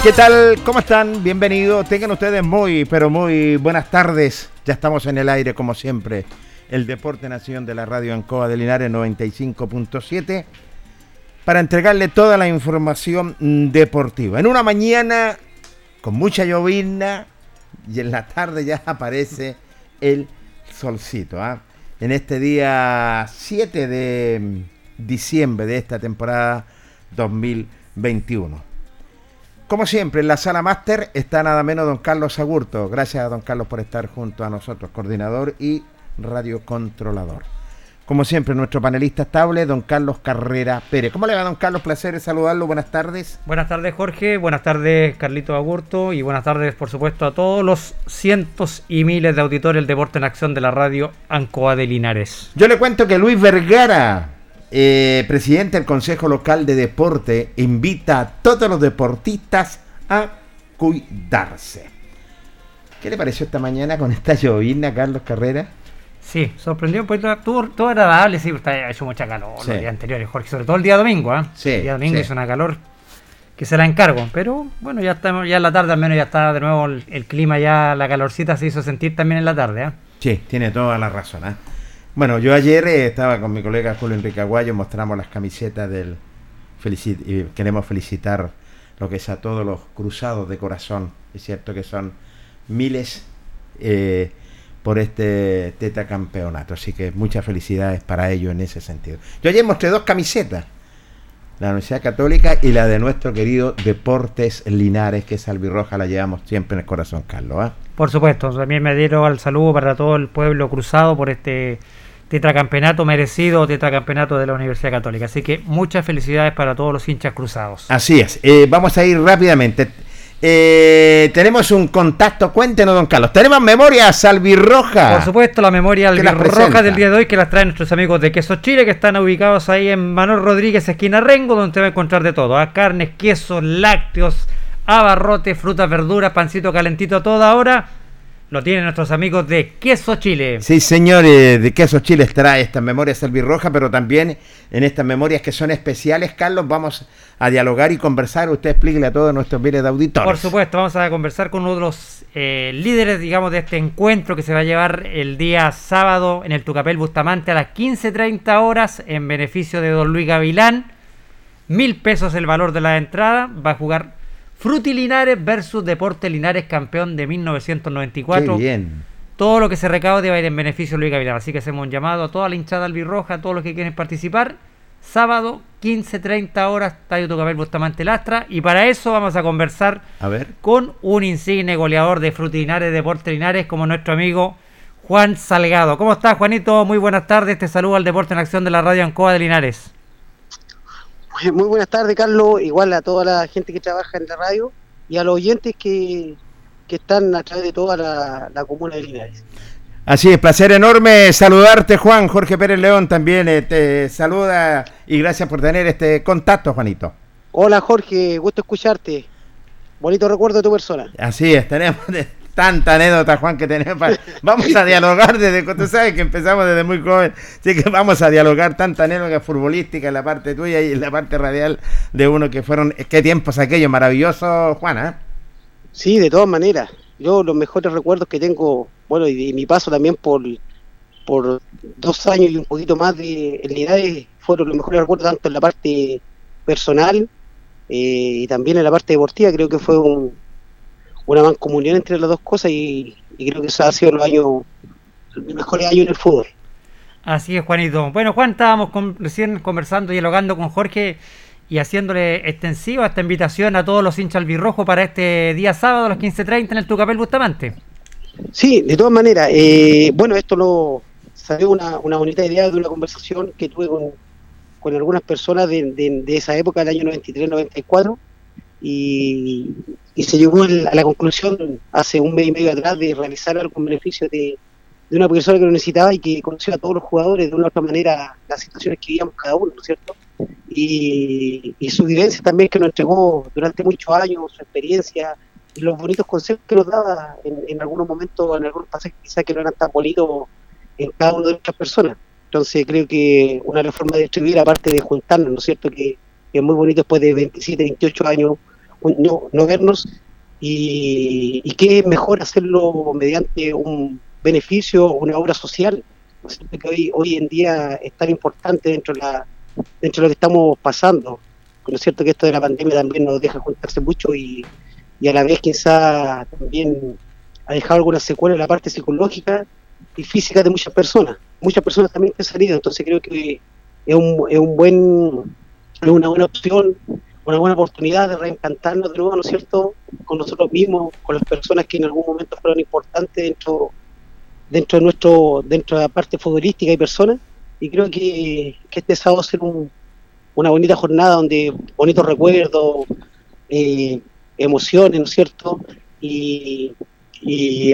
¿Qué tal? ¿Cómo están? Bienvenidos. Tengan ustedes muy, pero muy buenas tardes. Ya estamos en el aire, como siempre. El Deporte Nación de la Radio Ancoa de Linares 95.7 para entregarle toda la información deportiva. En una mañana con mucha llovizna y en la tarde ya aparece el solcito. ¿ah? En este día 7 de diciembre de esta temporada 2021. Como siempre, en la sala máster está nada menos don Carlos Agurto. Gracias a don Carlos por estar junto a nosotros, coordinador y radiocontrolador. Como siempre, nuestro panelista estable, don Carlos Carrera Pérez. ¿Cómo le va, don Carlos? Placer saludarlo. Buenas tardes. Buenas tardes, Jorge. Buenas tardes, Carlito Agurto. Y buenas tardes, por supuesto, a todos los cientos y miles de auditores del Deporte en Acción de la radio Ancoa de Linares. Yo le cuento que Luis Vergara eh, presidente del Consejo Local de Deporte invita a todos los deportistas a cuidarse. ¿Qué le pareció esta mañana con esta llovina, Carlos Carrera? Sí, sorprendió un poquito, todo, todo agradable, sí, ha hecho mucha calor los días anteriores, Jorge, sobre todo el día domingo, ¿eh? Sí, el día domingo hizo una calor que se la encargo, pero bueno, ya estamos, ya en la tarde al menos ya está de nuevo el, clima, ya la calorcita se hizo sentir también en la tarde, ¿eh? Sí, tiene toda la razón, ¿eh? Bueno, yo ayer eh, estaba con mi colega Julio Enrique Aguayo, mostramos las camisetas del y queremos felicitar lo que es a todos los cruzados de corazón. Es cierto que son miles eh, por este campeonato, así que muchas felicidades para ellos en ese sentido. Yo ayer mostré dos camisetas, la Universidad Católica y la de nuestro querido Deportes Linares, que es albirroja, la llevamos siempre en el corazón, Carlos. ¿ah? Por supuesto, también me dieron al saludo para todo el pueblo cruzado por este tetracampeonato merecido, tetracampeonato de la Universidad Católica. Así que muchas felicidades para todos los hinchas cruzados. Así es. Eh, vamos a ir rápidamente. Eh, tenemos un contacto, cuéntenos, don Carlos. Tenemos memoria albirroja. Por supuesto, la memoria albirroja del día de hoy que las traen nuestros amigos de Queso Chile, que están ubicados ahí en Manuel Rodríguez, esquina Rengo, donde te va a encontrar de todo: ¿ah? carnes, quesos, lácteos, abarrotes, frutas, verduras, pancito calentito a toda hora lo tienen nuestros amigos de Queso Chile. Sí, señores, de Queso Chile trae estas memorias albirrojas, pero también en estas memorias que son especiales, Carlos, vamos a dialogar y conversar. Usted explíquele a todos nuestros bienes de auditores. Por supuesto, vamos a conversar con uno de los eh, líderes, digamos, de este encuentro que se va a llevar el día sábado en el Tucapel Bustamante a las 15.30 horas en beneficio de don Luis Gavilán. Mil pesos el valor de la entrada. Va a jugar Fruti Linares versus Deporte Linares, campeón de 1994. Qué bien. Todo lo que se recaude va a ir en beneficio de Luis Gavilán. Así que hacemos un llamado a toda la hinchada albirroja, a todos los que quieren participar. Sábado, 15.30 horas, Estadio Tucapel Bustamante Lastra. Y para eso vamos a conversar con un insigne goleador de Fruti Linares, Deporte Linares, como nuestro amigo Juan Salgado. ¿Cómo estás, Juanito? Muy buenas tardes. Te saludo al Deporte en Acción de la Radio Ancoa de Linares. Muy buenas tardes, Carlos. Igual a toda la gente que trabaja en la radio y a los oyentes que, están a través de toda la, comuna de Linares. Así es, placer enorme saludarte, Juan. Jorge Pérez León también eh, te saluda y gracias por tener este contacto, Juanito. Hola, Jorge, gusto escucharte. Bonito recuerdo de tu persona. Así es, tenemos tanta anécdota, Juan, que tenemos. Vamos a dialogar desde, tú sabes que empezamos desde muy joven, así que vamos a dialogar tanta anécdota futbolística en la parte tuya y en la parte radial de uno que fueron, qué tiempos aquellos maravillosos, Juan, ¿eh? Sí, de todas maneras. Yo los mejores recuerdos que tengo, bueno, y, mi paso también por, por dos años y un poquito más de Linares fueron los mejores recuerdos tanto en la parte personal eh, y también en la parte deportiva. Creo que fue un, una mancomunión entre las dos cosas y, creo que eso ha sido los años, los mejores años en el fútbol. Así es, Juanito. Bueno, Juan, estábamos recién conversando y dialogando con Jorge y haciéndole extensiva esta invitación a todos los hinchas albirrojos para este día sábado a las 15.30 en el Tucapel Bustamante. Sí, de todas maneras. Eh, bueno, esto lo salió una, una bonita idea de una conversación que tuve con, con algunas personas de, de esa época, del año 93-94 y, se llegó a la conclusión hace un mes y medio atrás de realizar algo en beneficio de, una persona que lo necesitaba y que conoció a todos los jugadores de una u otra manera las situaciones que vivíamos cada uno, ¿no es cierto? Y, su vivencia también que nos entregó durante muchos años, su experiencia y los bonitos consejos que nos daba en, algunos momentos, en algunos pasajes quizás que no eran tan bonitos en cada una de nuestras personas. Entonces creo que una forma de distribuir, aparte de juntarnos, ¿no es cierto? Que es muy bonito después de 27, 28 años no, no vernos y, y qué mejor hacerlo mediante un beneficio, una obra social, que hoy, hoy en día es tan importante dentro de, la, dentro de lo que estamos pasando. ¿No es cierto que esto de la pandemia también nos deja juntarse mucho y, y a la vez quizá también ha dejado algunas secuelas en la parte psicológica y física de muchas personas. Muchas personas también han salido, entonces creo que es un, es un buen, es una buena opción una buena oportunidad de reencantarnos de nuevo, ¿no es cierto?, con nosotros mismos, con las personas que en algún momento fueron importantes dentro dentro de nuestro dentro de la parte futbolística y personas y creo que, este sábado va a ser una bonita jornada donde bonitos recuerdos eh, emociones, ¿no es cierto? Y,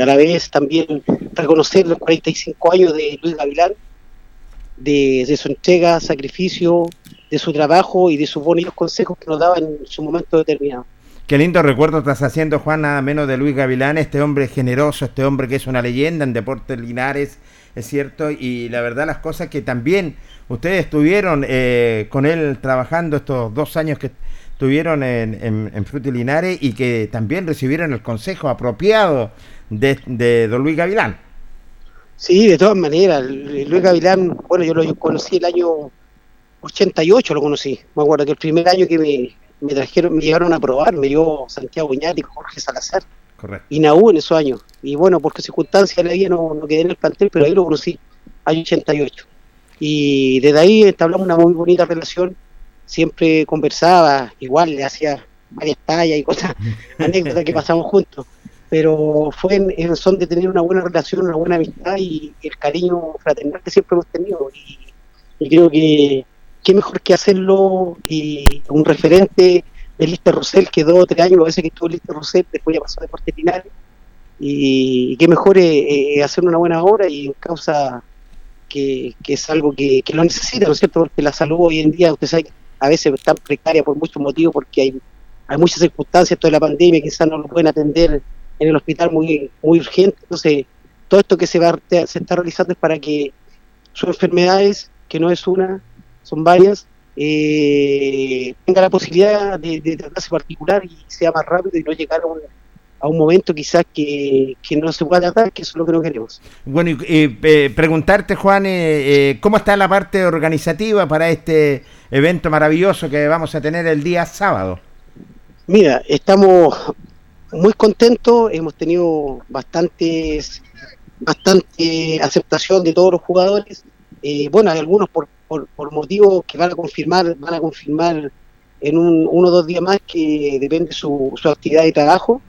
a la vez también reconocer los 45 años de Luis Gavilán, de, de su entrega, sacrificio, de su trabajo y de sus bonitos consejos que nos daba en su momento determinado. Qué lindo recuerdo estás haciendo, Juan, nada menos de Luis Gavilán, este hombre generoso, este hombre que es una leyenda en Deportes Linares, es cierto, y la verdad las cosas que también ustedes estuvieron eh, con él trabajando estos dos años que estuvieron en, en, Linares y que también recibieron el consejo apropiado de, de don Luis Gavilán. Sí, de todas maneras, Luis Gavilán, bueno, yo lo conocí el año 88 lo conocí. Me acuerdo que el primer año que me, trajeron, me llegaron a probar, me dio Santiago Iñati, Jorge Salazar. Correcto. Y Naú en esos años. Y bueno, por circunstancias de la vida no, no quedé en el plantel, pero ahí lo conocí, año 88. Y desde ahí establamos una muy bonita relación. Siempre conversaba, igual le hacía varias tallas y cosas, anécdotas que pasamos juntos. Pero fue en, son de tener una buena relación, una buena amistad y el cariño fraternal que siempre hemos tenido. y creo que qué mejor que hacerlo y un referente de Liste Rosell, que dos o tres años, a veces que estuvo Liste Rosell, después ya pasó a Deporte Linares, y, qué mejor es, hacer una buena obra y en causa que, es algo que, lo necesita, ¿no es cierto? Porque la salud hoy en día, usted sabe, a veces está precaria por muchos motivos, porque hay, hay muchas circunstancias, toda la pandemia, quizás no lo pueden atender en en el hospital muy, muy urgente. Entonces, todo esto que se, va, se está realizando es para que sus enfermedades, que no es una, son varias, eh, tenga la posibilidad de, de, tratarse particular y sea más rápido y no llegar a un, a un momento quizás que, no se pueda tratar, que eso es lo que no queremos. Bueno, y eh, preguntarte, Juan, eh, eh, ¿cómo está la parte organizativa para este evento maravilloso que vamos a tener el día sábado? Mira, estamos muy contentos, hemos tenido bastantes bastante aceptación de todos los jugadores. bueno, hay algunos por, por, motivos que van a confirmar, van a confirmar en un, uno o dos días más que depende su, su actividad de trabajo.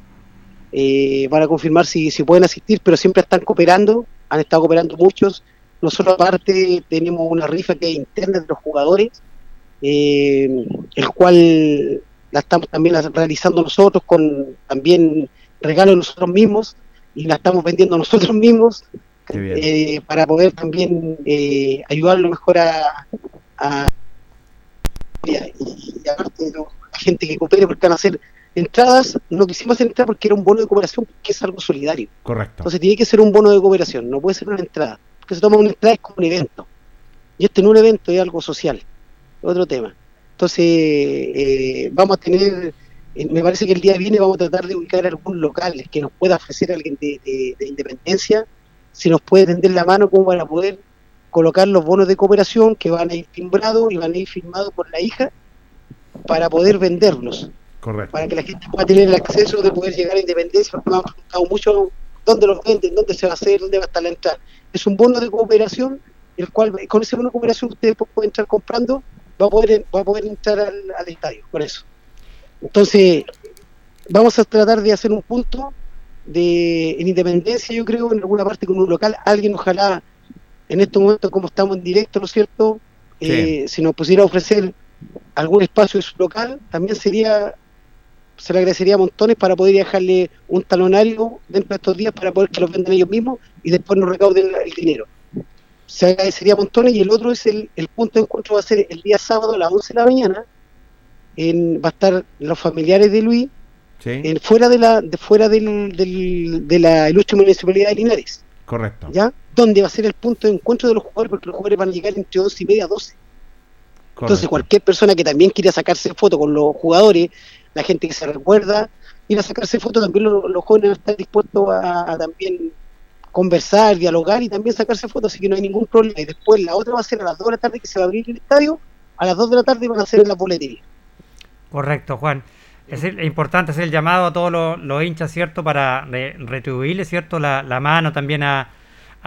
Eh, van a confirmar si, si pueden asistir, pero siempre están cooperando, han estado cooperando muchos. Nosotros aparte tenemos una rifa que es interna de los jugadores, eh, el cual la estamos también realizando nosotros con también regalos nosotros mismos y la estamos vendiendo nosotros mismos eh, para poder también eh, ayudarlo mejor a, a y, aparte de la gente que coopere porque van a hacer entradas, no quisimos hacer entradas porque era un bono de cooperación que es algo solidario. Correcto. Entonces tiene que ser un bono de cooperación, no puede ser una entrada, porque se toma una entrada es como un evento. Y este no es un evento, es algo social, otro tema. Entonces, eh, vamos a tener, me parece que el día viene vamos a tratar de ubicar algún local que nos pueda ofrecer alguien de independencia si nos puede tender la mano como para poder colocar los bonos de cooperación que van a ir timbrados y van a ir firmados por la hija para poder venderlos. Correcto. Para que la gente pueda tener el acceso de poder llegar a independencia, porque hemos preguntado mucho dónde los venden, dónde se va a hacer, dónde va a estar la entrada. Es un bono de cooperación, el cual con ese bono de cooperación ustedes pueden entrar comprando, va a poder, va a poder entrar al, al estadio, por eso. Entonces, vamos a tratar de hacer un punto de en Independencia, yo creo, en alguna parte con un local, alguien ojalá en este momento como estamos en directo, ¿no es cierto? Eh, si nos pusiera a ofrecer algún espacio de su local, también sería, se le agradecería montones para poder dejarle un talonario dentro de estos días para poder que los vendan ellos mismos y después nos recauden el dinero. Se agradecería montones y el otro es el, el punto de encuentro va a ser el día sábado a las 11 de la mañana. En, va a estar los familiares de Luis fuera de la de fuera del, de la ilustre municipalidad de Linares. Correcto. ¿Ya? Donde va a ser el punto de encuentro de los jugadores, porque los jugadores van a llegar entre 11 y media a 12. Entonces, cualquier persona que también quiera sacarse foto con los jugadores, la gente que se recuerda, ir a sacarse foto, también los, jóvenes están dispuestos a, también conversar, dialogar y también sacarse fotos, así que no hay ningún problema. Y después la otra va a ser a las 2 de la tarde que se va a abrir el estadio, a las 2 de la tarde van a ser en la boletería. Correcto, Juan. Es importante hacer el llamado a todos los, hinchas, ¿cierto? Para retribuirle, ¿cierto? La, mano también a,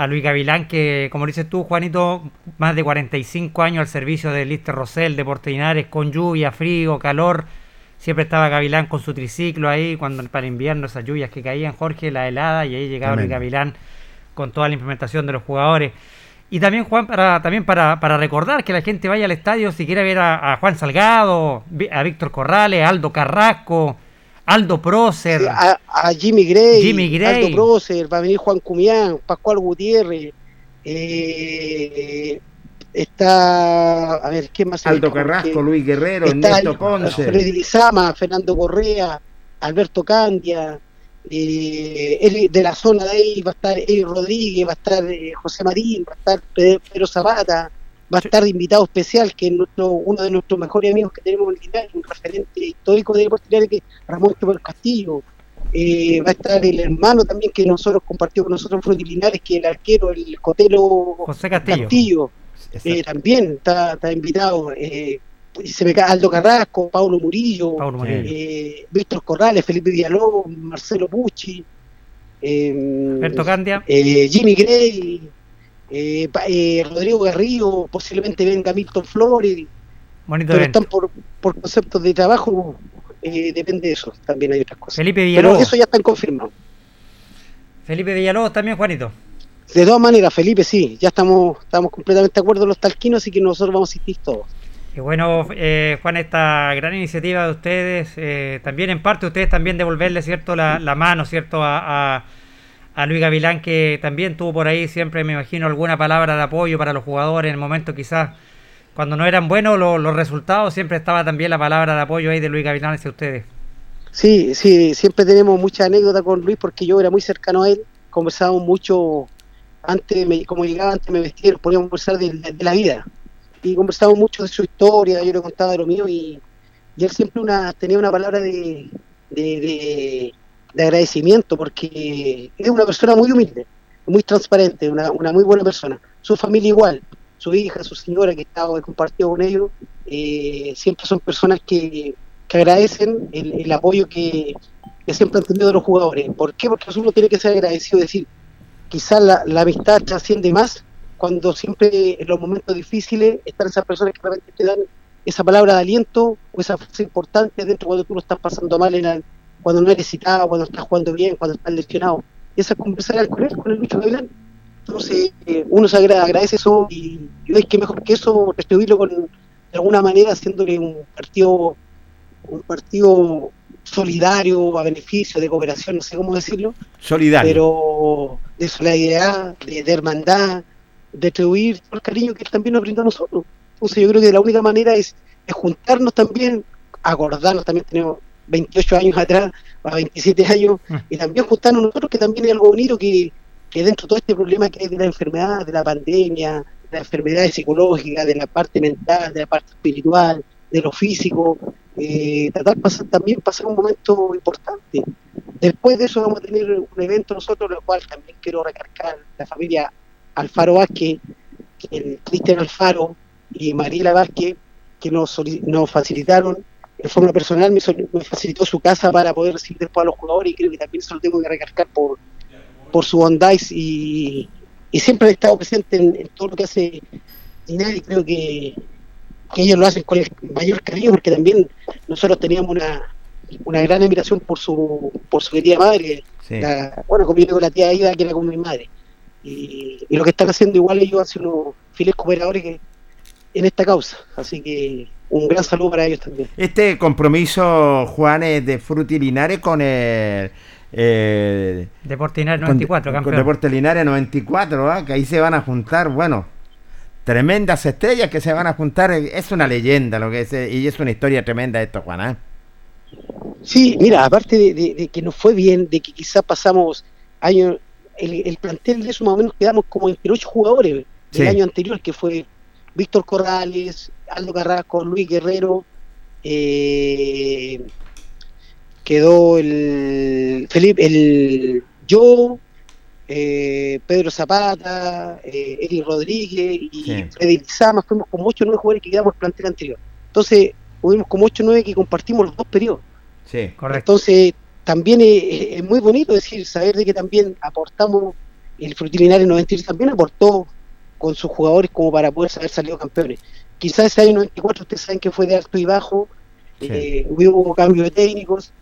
Luis Gavilán, que, como dices tú, Juanito, más de 45 años al servicio del Lister Rosell, de Linares, con lluvia, frío, calor. Siempre estaba Gavilán con su triciclo ahí, cuando para el invierno esas lluvias que caían, Jorge, la helada, y ahí llegaba Luis Gavilán con toda la implementación de los jugadores. Y también, Juan, para, también para, para recordar que la gente vaya al estadio si quiere ver a, Juan Salgado, a Víctor Corrales, Aldo Carrasco, Aldo Prócer. a, Jimmy Gray, Jimmy Gray, Aldo Prócer, va a venir Juan Cumián, Pascual Gutiérrez. Eh, está, a ver, ¿qué más? Aldo Carrasco, Luis Guerrero, Ernesto Ponce. Freddy Lizama, Fernando Correa, Alberto Candia eh, de la zona de ahí va a estar Eli Rodríguez, va a estar eh, José Marín, va a estar Pedro Zapata, va a estar de invitado especial, que es nuestro, uno de nuestros mejores amigos que tenemos en el un referente histórico de Deportes que es Ramón del Castillo. Eh, va a estar el hermano también que nosotros compartió con nosotros en Linares, que es el arquero, el cotelo José Castillo. Eh, también está, está invitado. Eh, se me cae Aldo Carrasco, Paulo Murillo, eh, Víctor Corrales, Felipe Villalobos, Marcelo Pucci, Candia, eh, Jimmy Gray, eh, Rodrigo Garrido, posiblemente venga Milton Flores, pero están por, por conceptos de trabajo, depende de eso, también hay otras cosas. Felipe Villalobos. Pero eso ya están confirmados. Felipe Villalobos también, Juanito. De todas maneras, Felipe, sí, ya estamos, estamos completamente de acuerdo los talquinos, así que nosotros vamos a asistir todos. Bueno, eh, Juan, esta gran iniciativa de ustedes, eh, también en parte ustedes también devolverle, ¿cierto?, la, mano, ¿cierto?, a, Luis Gavilán, que también tuvo por ahí siempre, me imagino, alguna palabra de apoyo para los jugadores en el momento quizás cuando no eran buenos los, resultados, siempre estaba también la palabra de apoyo ahí de Luis Gavilán hacia ustedes. Sí, sí, siempre tenemos mucha anécdota con Luis porque yo era muy cercano a él, conversábamos mucho, antes, me, como llegaba antes me vestía, podíamos conversar de, la vida y conversábamos mucho de su historia, yo le contaba de lo mío y, él siempre una, tenía una palabra de, de, agradecimiento porque es una persona muy humilde, muy transparente, una, una muy buena persona. Su familia igual, su hija, su señora que estaba compartido con ellos, eh, siempre son personas que, agradecen el, apoyo que, siempre han tenido de los jugadores. ¿Por qué? Porque uno tiene que ser agradecido, decir, quizás la, la amistad trasciende más cuando siempre en los momentos difíciles están esas personas que realmente te dan esa palabra de aliento o esa frase importante dentro cuando tú lo estás pasando mal, en cuando no eres citado, cuando estás jugando bien, cuando estás lesionado. Y esa conversar con él, con el Lucho Gavilán, entonces, eh, uno se agradece eso y, y que mejor que eso retribuirlo con, de alguna manera haciéndole un partido un partido solidario, a beneficio, de cooperación, no sé cómo decirlo. Solidario. Pero de solidaridad, de, hermandad, de atribuir todo el cariño que él también nos brinda a nosotros. Entonces yo creo que la única manera es, es juntarnos también, acordarnos, también tenemos 28 años atrás, a 27 años, mm. y también juntarnos nosotros, que también hay algo bonito que que dentro de todo este problema que hay de la enfermedad, de la pandemia, de la enfermedad psicológica, de la parte mental, de la parte espiritual, de lo físico, eh, tratar pasar, también pasar un momento importante. Después de eso vamos a tener un evento nosotros, lo cual también quiero recargar la familia Alfaro Vázquez, el Cristian Alfaro y Mariela Vázquez, que nos, nos facilitaron de forma personal, me, me, facilitó su casa para poder recibir después a los jugadores y creo que también se lo tengo que recargar por, por su bondad y, siempre han estado presente en, todo lo que hace Dinari y creo que, ellos lo hacen con el mayor cariño porque también nosotros teníamos una, una gran admiración por su por su querida madre bueno como con la tía Aida que era como mi madre y, lo que están haciendo igual ellos hacen unos fieles cooperadores que, en esta causa así que un gran saludo para ellos también este compromiso Juan es de Fruti Linares con el eh, Deporte Linares 94, con, Deporte Linares 94, ¿ah? que ahí se van a juntar, bueno, tremendas estrellas que se van a juntar. Es una leyenda lo que es, y es una historia tremenda esto, Juan. ¿ah? Sí, mira, aparte de, que nos fue bien, de que quizás pasamos años, el, plantel de eso más o menos quedamos como entre ocho jugadores del año anterior, que fue Víctor Corrales, Aldo Carrasco, Luis Guerrero, eh, quedó el Felipe, el yo, eh, Pedro Zapata, eh, Rodríguez y Freddy Lizama, fuimos como 8 o 9 jugadores que quedamos el plantel anterior. Entonces, fuimos como 8 o 9 que compartimos los dos periodos. Sí, correcto. Entonces, también es, muy bonito decir, saber de que también aportamos, el Frutilinario 93 también aportó con sus jugadores como para poder haber salido campeones. Quizás ese año 94 ustedes saben que fue de alto y bajo, eh, hubo cambios de técnicos,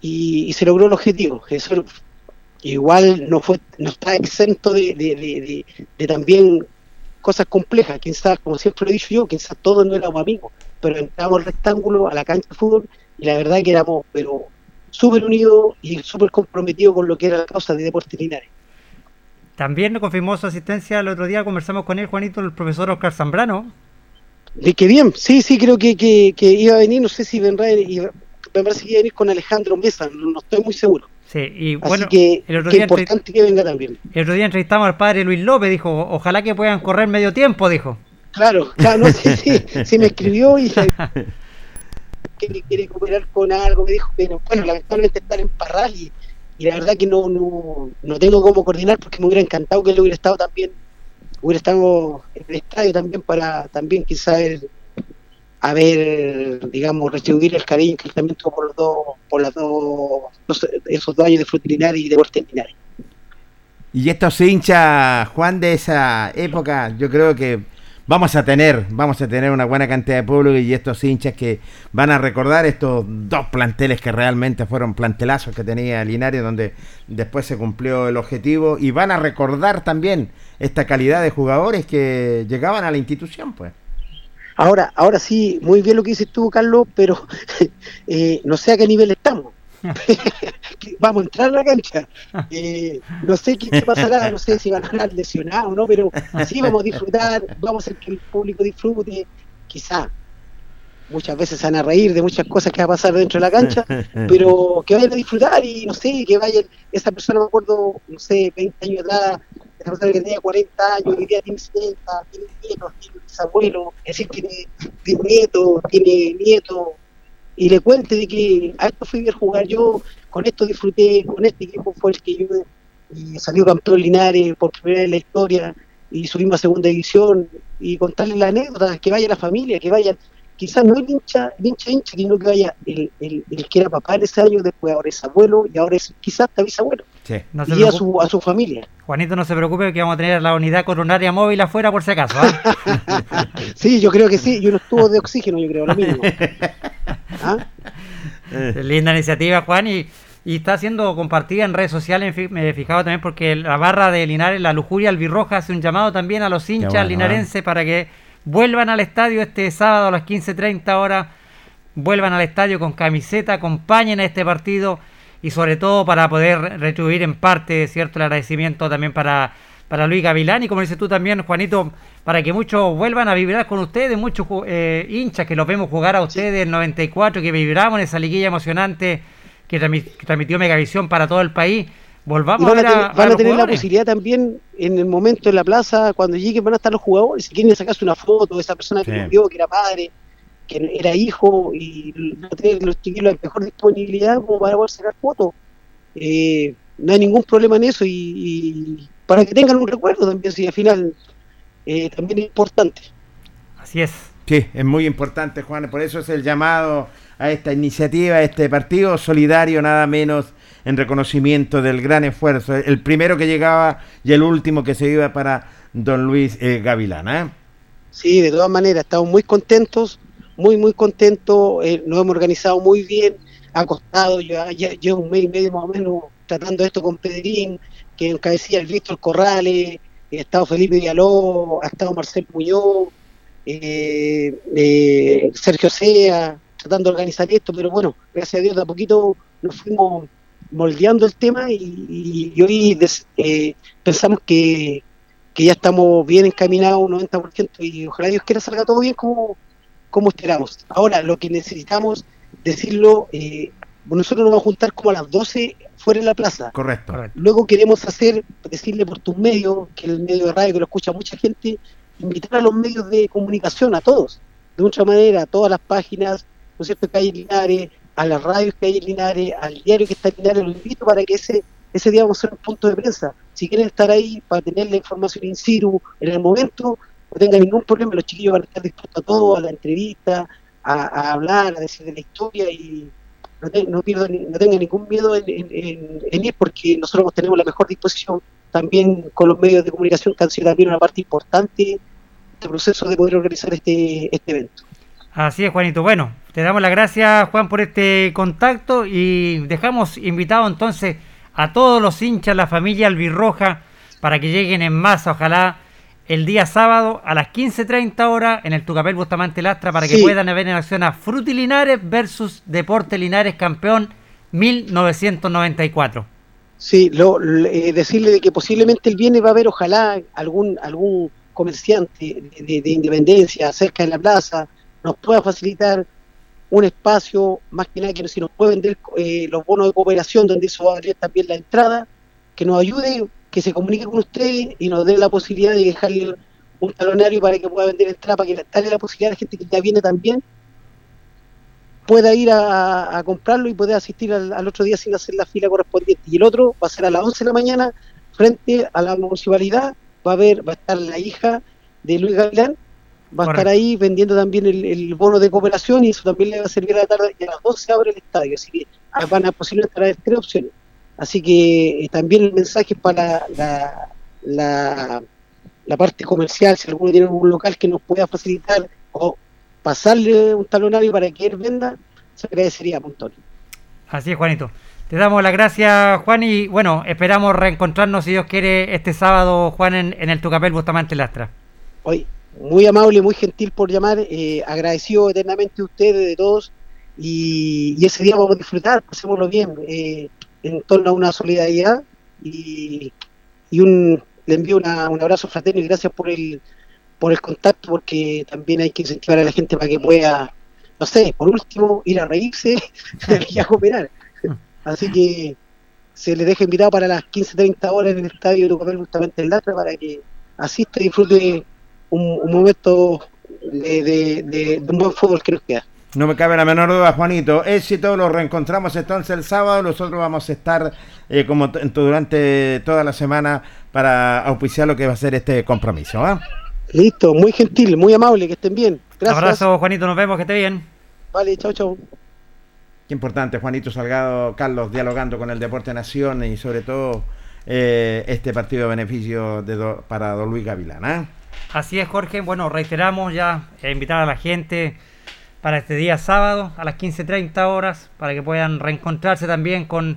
y, se logró el objetivo. Eso igual no fue no está exento de, también cosas complejas. Quizás, como siempre lo he dicho yo, quizás todos no éramos amigos, pero entramos al rectángulo, a la cancha de fútbol, y la verdad que éramos pero súper unidos y súper comprometidos con lo que era la causa de deportes Linares. También nos confirmó su asistencia el otro día, conversamos con él, Juanito, el profesor Oscar Zambrano. De que bien, sí, sí, creo que, que, iba a venir, no sé si vendrá, me parece que iba a venir con Alejandro Mesa, no, estoy muy seguro. Sí, y bueno, que, el otro día importante que venga también. El otro día entrevistamos al padre Luis López, dijo, ojalá que puedan correr medio tiempo, dijo. Claro, claro, no si se me escribió y que quiere cooperar con algo, me dijo, pero bueno, lamentablemente estar en Parral y, la verdad que no, no, no tengo cómo coordinar porque me hubiera encantado que él hubiera estado también, hubiera estado en el estadio también para también quizá el a ver, digamos, retribuir el cariño que también tuvo por los dos, por las dos, esos dos años de Frutilinares y de Linares. Y estos hinchas, Juan, de esa época, yo creo que vamos a tener, vamos a tener una buena cantidad de público y estos hinchas que van a recordar estos dos planteles que realmente fueron plantelazos que tenía Linares, donde después se cumplió el objetivo, y van a recordar también esta calidad de jugadores que llegaban a la institución, pues. Ahora, ahora sí, muy bien lo que dices tú, Carlos, pero eh, no sé a qué nivel estamos. vamos a entrar a la cancha. Eh, no sé qué pasará, no sé si van a ganar lesionados o no, pero sí vamos a disfrutar, vamos a hacer que el público disfrute, quizá. muchas veces se van a reír de muchas cosas que va a pasar dentro de la cancha, pero que vayan a disfrutar y no sé, que vayan, esa persona me acuerdo, no sé, 20 años atrás, esa persona que tenía 40 años, hoy día tiene 70, tiene nietos, tiene bisabuelos, es decir, tiene nietos, tiene nietos, y le cuente de que a esto fui a jugar yo, con esto disfruté, con este equipo fue el que yo y salió campeón Linares por primera vez en la historia y subimos a segunda división y contarle la anécdota, que vaya la familia, que vayan, quizás no el hincha, el hincha hincha, sino que vaya el, el, el, que era papá en ese año, después ahora es abuelo y ahora es quizás hasta bisabuelo. Sí. y a su, a su familia. Juanito, no se preocupe que vamos a tener la unidad coronaria móvil afuera por si acaso. ¿ah? sí, yo creo que sí, y unos tubos de oxígeno, yo creo, lo mismo. ¿Ah? Linda iniciativa, Juan, y y está siendo compartida en redes sociales. Me he fijado también porque la barra de Linares, la Lujuria Albirroja, hace un llamado también a los hinchas ¿eh? linarenses para que vuelvan al estadio este sábado a las 15.30 horas. Vuelvan al estadio con camiseta, acompañen a este partido y sobre todo para poder retribuir en parte, cierto, el agradecimiento también para, para Luis Gavilán y como dices tú también, Juanito, para que muchos vuelvan a vibrar con ustedes, muchos eh, hinchas que los vemos jugar a ustedes en 94, que vibramos en esa liguilla emocionante que, transmitió Megavisión para todo el país. Volvamos van a, van a, tener la posibilidad también en el momento en la plaza, cuando lleguen, van a estar los jugadores. Si quieren sacarse una foto de esa persona que murió, que era padre, que era hijo, y a tener los chiquillos la mejor disponibilidad como para poder sacar fotos. Eh, no hay ningún problema en eso y, para que tengan un recuerdo también, si al final eh, también es importante. Así es. Sí, es muy importante, Juan, por eso es el llamado a esta iniciativa, a este partido solidario, nada menos en reconocimiento del gran esfuerzo, el primero que llegaba y el último que se iba para don Luis eh, Gavilán. ¿eh? Sí, de todas maneras, estamos muy contentos, muy, muy contentos, eh, nos hemos organizado muy bien, ha costado, yo llevo un mes y medio más o menos tratando esto con Pedrín, que encabecía el Víctor Corrales, ha estado Felipe Villaló, ha estado Marcel Muñoz, Sergio Sea, tratando de organizar esto, pero bueno, gracias a Dios de a poquito nos fuimos moldeando el tema y, hoy eh, pensamos que, ya estamos bien encaminados un 90% y ojalá Dios quiera salga todo bien como, como esperamos. Ahora, lo que necesitamos decirlo, eh, nosotros nos vamos a juntar como a las 12 fuera de la plaza. Correcto. Luego queremos hacer, decirle por tus medios, que el medio de radio que lo escucha mucha gente, invitar a los medios de comunicación, a todos, de mucha manera, a todas las páginas, ¿no es cierto?, que hay en Linares, a las radios que hay en Linares, al diario que está en Linares, lo invito para que ese, ese día vamos a hacer un punto de prensa. Si quieren estar ahí para tener la información in situ en el momento, no tengan ningún problema, los chiquillos van a estar dispuestos a todo, a la entrevista, a, hablar, a decir de la historia y no, no, pierdo, no tengan ningún miedo en, ir porque nosotros tenemos la mejor disposición también con los medios de comunicación que han sido también una parte importante de este proceso de poder organizar este, este evento. Así es, Juanito. Bueno, te damos las gracias, Juan, por este contacto y dejamos invitado entonces a todos los hinchas, la familia albirroja, para que lleguen en masa, ojalá, el día sábado a las 15.30 horas en el Tucapel Bustamante Lastra para que puedan ver en acción a Fruti Linares versus Deporte Linares campeón 1994. Sí, lo, eh, decirle de que posiblemente el viernes va a haber, ojalá, algún algún comerciante de, de Independencia cerca de la plaza, nos pueda facilitar un espacio, más que nada que si nos puede vender eh, los bonos de cooperación, donde eso va a valer también la entrada, que nos ayude, que se comunique con ustedes y nos dé la posibilidad de dejarle un talonario para que pueda vender entrada, para que darle la posibilidad a la gente que ya viene también pueda ir a, comprarlo y pueda asistir al, otro día sin hacer la fila correspondiente. Y el otro va a ser a las 11 de la mañana frente a la municipalidad, va a haber, va a estar la hija de Luis Gavilán, va a estar ahí vendiendo también el, bono de cooperación y eso también le va a servir a la tarde y a las 12 abre el estadio, así que van a posiblemente traer tres opciones. Así que eh, también el mensaje para la, la, la, parte comercial, si alguno tiene un local que nos pueda facilitar o pasarle un talonario para que él venda, se agradecería montón. Así es, Juanito. Te damos las gracias, Juan, y bueno, esperamos reencontrarnos, si Dios quiere, este sábado, Juan, en, en el Tucapel Bustamante Lastra. Hoy, muy amable, muy gentil por llamar, eh, agradecido eternamente a ustedes, de todos, y, ese día vamos a disfrutar, pasémoslo bien, eh, en torno a una solidaridad, y, un, le envío un abrazo fraterno y gracias por el, por el contacto, porque también hay que incentivar a la gente para que pueda no sé, por último, ir a reírse y a cooperar. Así que se les deja invitado para las 15-30 horas en el estadio de justamente en Latra para que asista y disfrute un, momento de, un buen fútbol que nos queda. No me cabe la menor duda, Juanito. Éxito, lo reencontramos entonces el sábado. Nosotros vamos a estar eh, como durante toda la semana para auspiciar lo que va a ser este compromiso. ¿ah? Listo, muy gentil, muy amable, que estén bien. Gracias. Abrazo, Juanito, nos vemos, que esté bien. Vale, chao, chao. Qué importante, Juanito Salgado, Carlos, dialogando con el Deporte Nación y sobre todo eh, este partido de beneficio de para Don Luis Gavilán. ¿ah? Así es, Jorge. Bueno, reiteramos ya, e invitar a la gente para este día sábado a las 15.30 horas, para que puedan reencontrarse también con,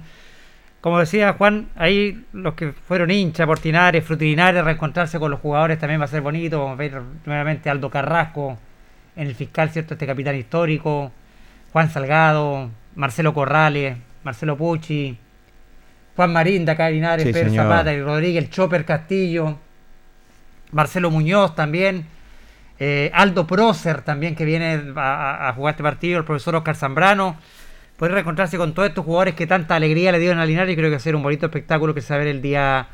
como decía Juan, ahí los que fueron hinchas, portinares, frutilinares, reencontrarse con los jugadores también va a ser bonito. Vamos a ver nuevamente Aldo Carrasco en el fiscal, ¿cierto? Este capitán histórico, Juan Salgado, Marcelo Corrales, Marcelo Pucci, Juan Marín de acá Pedro Zapata y Rodríguez, el Chopper Castillo, Marcelo Muñoz también, eh, Aldo Prócer también que viene a, jugar este partido, el profesor Oscar Zambrano. Poder reencontrarse con todos estos jugadores que tanta alegría le dieron a Linares y creo que va a ser un bonito espectáculo que se va a ver el día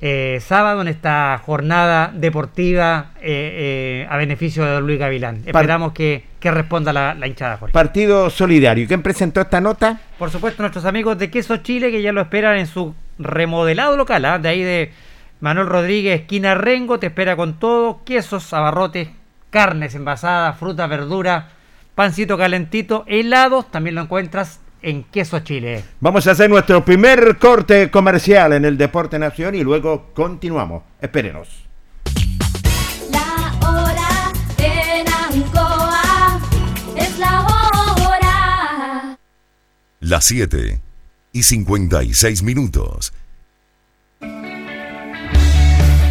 eh, sábado en esta jornada deportiva eh, a beneficio de Luis Gavilán. Esperamos que, responda la, hinchada. Partido Solidario. ¿Quién presentó esta nota? Por supuesto, nuestros amigos de Queso Chile que ya lo esperan en su remodelado local, ¿ah? de ahí de Manuel Rodríguez, esquina Rengo, te espera con todo, quesos, abarrotes, carnes envasadas, fruta, verdura, pancito calentito, helados, también lo encuentras en Queso Chile. Vamos a hacer nuestro primer corte comercial en el Deporte Nación y luego continuamos. Espérenos. La hora en Ancoa es la hora. Las 7 y 56 minutos.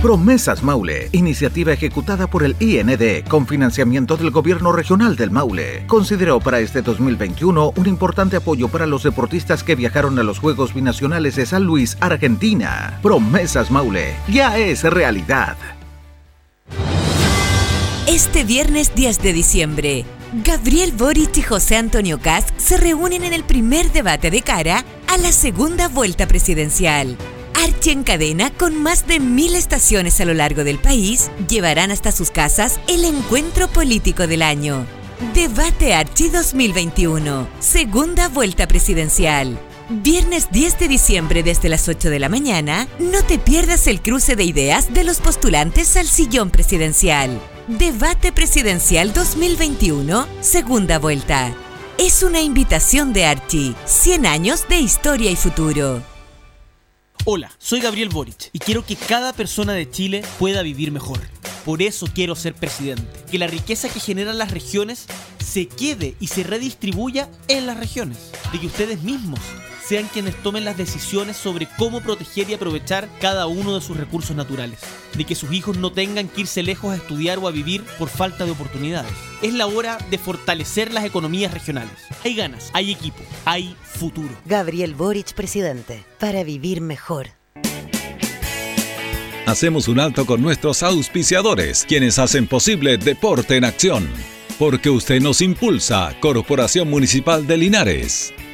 Promesas Maule, iniciativa ejecutada por el IND con financiamiento del Gobierno Regional del Maule. Consideró para este 2021 un importante apoyo para los deportistas que viajaron a los Juegos Binacionales de San Luis, Argentina. Promesas Maule, ya es realidad. Este viernes 10 de diciembre, Gabriel Boric y José Antonio Cast se reúnen en el primer debate de cara a la segunda vuelta presidencial. Archie en cadena, con más de mil estaciones a lo largo del país, llevarán hasta sus casas el encuentro político del año. Debate Archie 2021, segunda vuelta presidencial. Viernes 10 de diciembre desde las 8 de la mañana, no te pierdas el cruce de ideas de los postulantes al sillón presidencial. Debate Presidencial 2021, segunda vuelta. Es una invitación de Archie, 100 años de historia y futuro. Hola, soy Gabriel Boric y quiero que cada persona de Chile pueda vivir mejor. Por eso quiero ser presidente. Que la riqueza que generan las regiones se quede y se redistribuya en las regiones. De que ustedes mismos sean quienes tomen las decisiones sobre cómo proteger y aprovechar cada uno de sus recursos naturales. De que sus hijos no tengan que irse lejos a estudiar o a vivir por falta de oportunidades. Es la hora de fortalecer las economías regionales. Hay ganas, hay equipo, hay futuro. Gabriel Boric, presidente, para vivir mejor. Hacemos un alto con nuestros auspiciadores, quienes hacen posible Deporte en Acción. Porque usted nos impulsa, Corporación Municipal de Linares.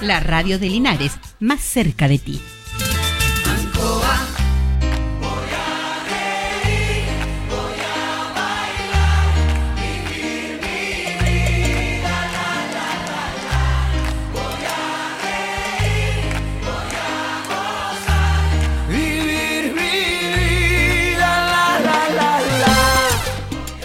la radio de Linares, más cerca de ti.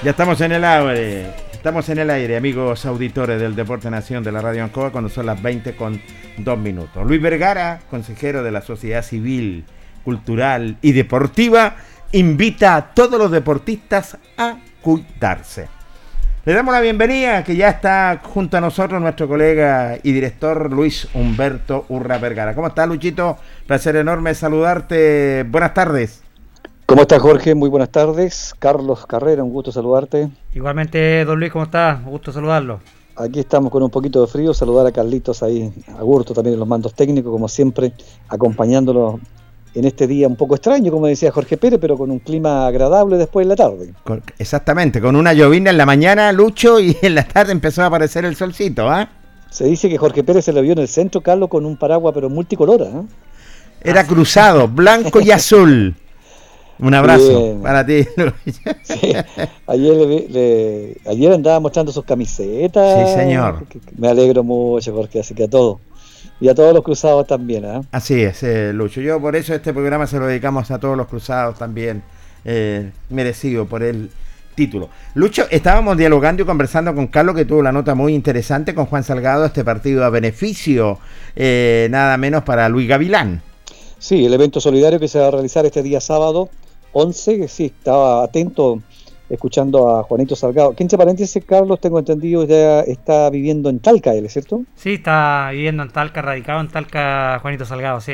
Ya estamos en el aire. Estamos en el aire, amigos auditores del Deporte Nación de la Radio Ancoa, cuando son las 20 con 2 minutos. Luis Vergara, consejero de la Sociedad Civil, Cultural y Deportiva, invita a todos los deportistas a cuidarse. Le damos la bienvenida, que ya está junto a nosotros nuestro colega y director Luis Humberto Urra Vergara. ¿Cómo estás, Luchito? Placer enorme saludarte. Buenas tardes. ¿Cómo estás, Jorge? Muy buenas tardes. Carlos Carrera, un gusto saludarte. Igualmente, don Luis, ¿cómo estás? Un gusto saludarlo. Aquí estamos con un poquito de frío, saludar a Carlitos ahí, a Gurto también en los mandos técnicos, como siempre, acompañándolo en este día un poco extraño, como decía Jorge Pérez, pero con un clima agradable después de la tarde. Exactamente, con una llovina en la mañana, Lucho, y en la tarde empezó a aparecer el solcito, ¿ah? Se dice que Jorge Pérez se lo vio en el centro, Carlos, con un paraguas, pero multicolora. ¿eh? Era cruzado, blanco y azul. Un abrazo para ti. ayer, ayer andaba mostrando sus camisetas. Sí, señor. Me alegro mucho, porque así que a todos. Y a todos los cruzados también. ¿eh? Así es, eh, Lucho. Yo por eso este programa se lo dedicamos a todos los cruzados también. Eh, merecido por el título. Lucho, estábamos dialogando y conversando con Carlos, que tuvo la nota muy interesante con Juan Salgado, este partido a beneficio, eh, nada menos para Luis Gavilán. Sí, el evento solidario que se va a realizar este día sábado 11, sí, estaba atento escuchando a Juanito Salgado. Que entre paréntesis, Carlos, tengo entendido, ya está viviendo en Talca, ¿él, ¿cierto? Sí, está viviendo en Talca, radicado en Talca, Juanito Salgado, sí.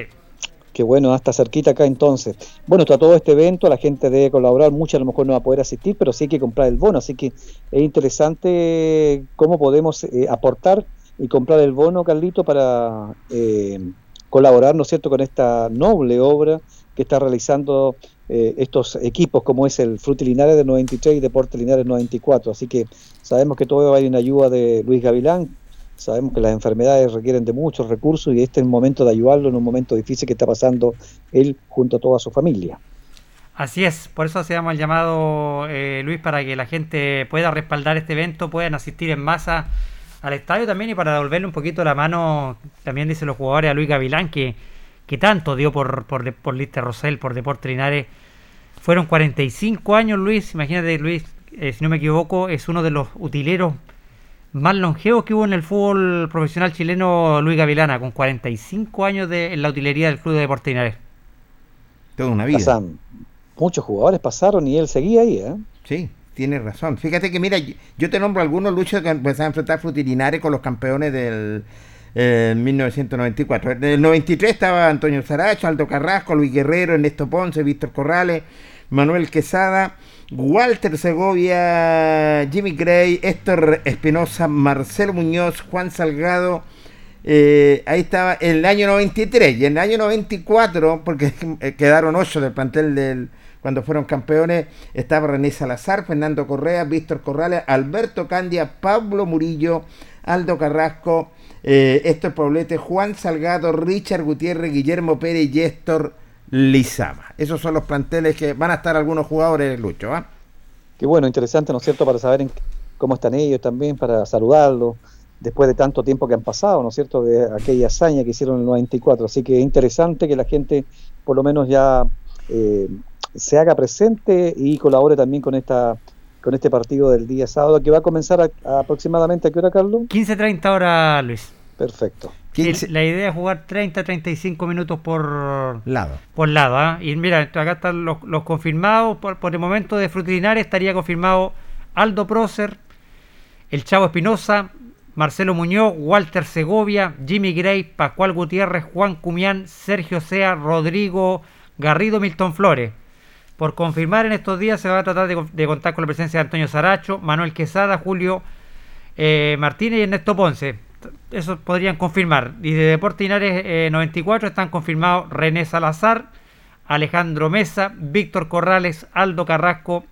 Qué bueno, hasta cerquita acá entonces. Bueno, está todo este evento, la gente debe colaborar, mucha a lo mejor no va a poder asistir, pero sí hay que comprar el bono, así que es interesante cómo podemos eh, aportar y comprar el bono, Carlito, para eh, colaborar, ¿no es cierto?, con esta noble obra que está realizando eh, estos equipos como es el Fruti Linares del 93 y Deporte Linares 94. Así que sabemos que todo va a ir en ayuda de Luis Gavilán, Sabemos que las enfermedades requieren de muchos recursos y este es el momento de ayudarlo en un momento difícil que está pasando él junto a toda su familia. Así es, por eso hacíamos el llamado, eh, Luis, para que la gente pueda respaldar este evento, puedan asistir en masa al estadio también y para devolverle un poquito la mano, también dicen los jugadores a Luis Gavilán, que, que tanto dio por, por, por Lister Rosell, por Deporte Linares. Fueron 45 años, Luis, imagínate, Luis, eh, si no me equivoco, es uno de los utileros más longevos que hubo en el fútbol profesional chileno, Luis Gavilana, con 45 años de, en la utilería del Club de Deporte Linares. Toda una vida muchos jugadores pasaron y él seguía ahí, ¿eh? Sí, tiene razón. Fíjate que, mira, yo te nombro algunos luchos que empezaron a enfrentar Frutilinares con los campeones del 1994. En el 93 estaba Antonio Saracho, Aldo Carrasco, Luis Guerrero, Ernesto Ponce, Víctor Corrales, Manuel Quesada, Walter Segovia, Jimmy Gray, Héctor Espinosa, Marcelo Muñoz, Juan Salgado. Eh, ahí estaba el año 93 y en el año 94, porque quedaron ocho del plantel del, cuando fueron campeones, estaba René Salazar, Fernando Correa, Víctor Corrales, Alberto Candia, Pablo Murillo, Aldo Carrasco, eh, Héctor Poblete, Juan Salgado, Richard Gutiérrez, Guillermo Pérez y Héctor Lizama. Esos son los planteles que van a estar algunos jugadores, Lucho. ¿ah? Qué bueno, interesante, ¿no es cierto?, para saber cómo están ellos también, para saludarlos después de tanto tiempo que han pasado, ¿no es cierto?, de aquella hazaña que hicieron en el 94. Así que es interesante que la gente por lo menos ya eh, se haga presente y colabore también con esta con este partido del día sábado que va a comenzar aproximadamente a qué hora, Carlos? 15-30 horas, Luis. Perfecto. La idea es jugar 30-35 minutos por lado. Por lado, ¿ah? Y mira, acá están los, confirmados. Por, el momento de Frutilinares estaría confirmado Aldo Prócer, el Chavo Espinosa, Marcelo Muñoz, Walter Segovia, Jimmy Gray, Pascual Gutiérrez, Juan Cumián, Sergio Sea, Rodrigo Garrido, Milton Flores. Por confirmar en estos días se va a tratar de, contar con la presencia de Antonio Saracho, Manuel Quesada, Julio eh, Martínez y Ernesto Ponce. Eso podrían confirmar. Y de Deportes Linares 94 eh, están confirmados René Salazar, Alejandro Mesa, Víctor Corrales, Aldo Carrasco,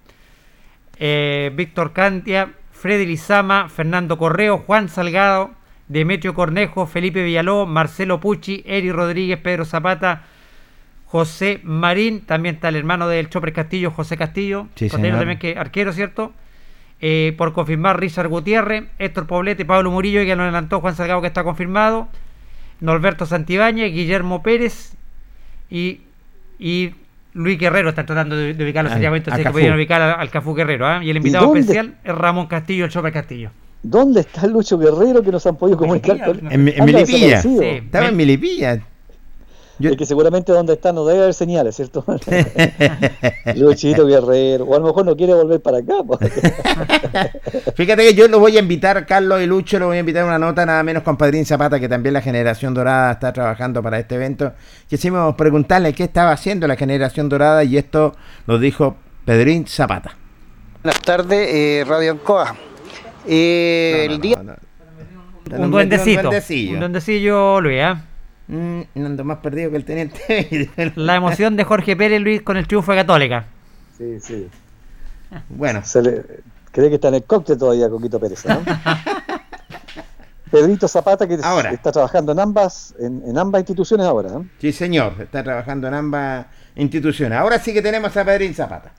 eh, Víctor Cantia, Freddy Lizama, Fernando Correo, Juan Salgado, Demetrio Cornejo, Felipe Villaló, Marcelo Pucci, Eri Rodríguez, Pedro Zapata, José Marín, también está el hermano del Chopper Castillo, José Castillo, sí, también que arquero, ¿cierto? Eh, por confirmar Richard Gutiérrez, Héctor Poblete, Pablo Murillo, que lo adelantó Juan Salgado, que está confirmado, Norberto Santibáñez, Guillermo Pérez y, y Luis Guerrero está tratando de, ubicarlo seriamente, así que podrían ubicar al, Cafú Guerrero. ¿ah? Y el invitado especial es Ramón Castillo, el Chopper Castillo. ¿Dónde está Lucho Guerrero que nos han podido comunicar? En, en, Milipilla. Estaba en Milipilla. Yo... que seguramente donde está no debe haber señales, ¿cierto? Luchito Guerrero, o a lo mejor no quiere volver para acá. Fíjate que yo lo voy a invitar, Carlos y Lucho, lo voy a invitar a una nota nada menos con Padrín Zapata, que también la Generación Dorada está trabajando para este evento. Quisimos preguntarle qué estaba haciendo la Generación Dorada y esto lo dijo Pedrín Zapata. Buenas tardes, eh, Radio Ancoa. Eh, el día... Un duendecito. Un duendecillo, Luis, ¿eh? Mm, ando más perdido que el teniente. La emoción de Jorge Pérez Luis con el triunfo de Católica. Sí, sí. Bueno. cree que está en el cóctel todavía, Coquito Pérez, ¿no? Pedrito Zapata, que está trabajando en ambas, en, ambas instituciones ahora. ¿no? Sí, señor, está trabajando en ambas instituciones. Ahora sí que tenemos a Pedrín Zapata.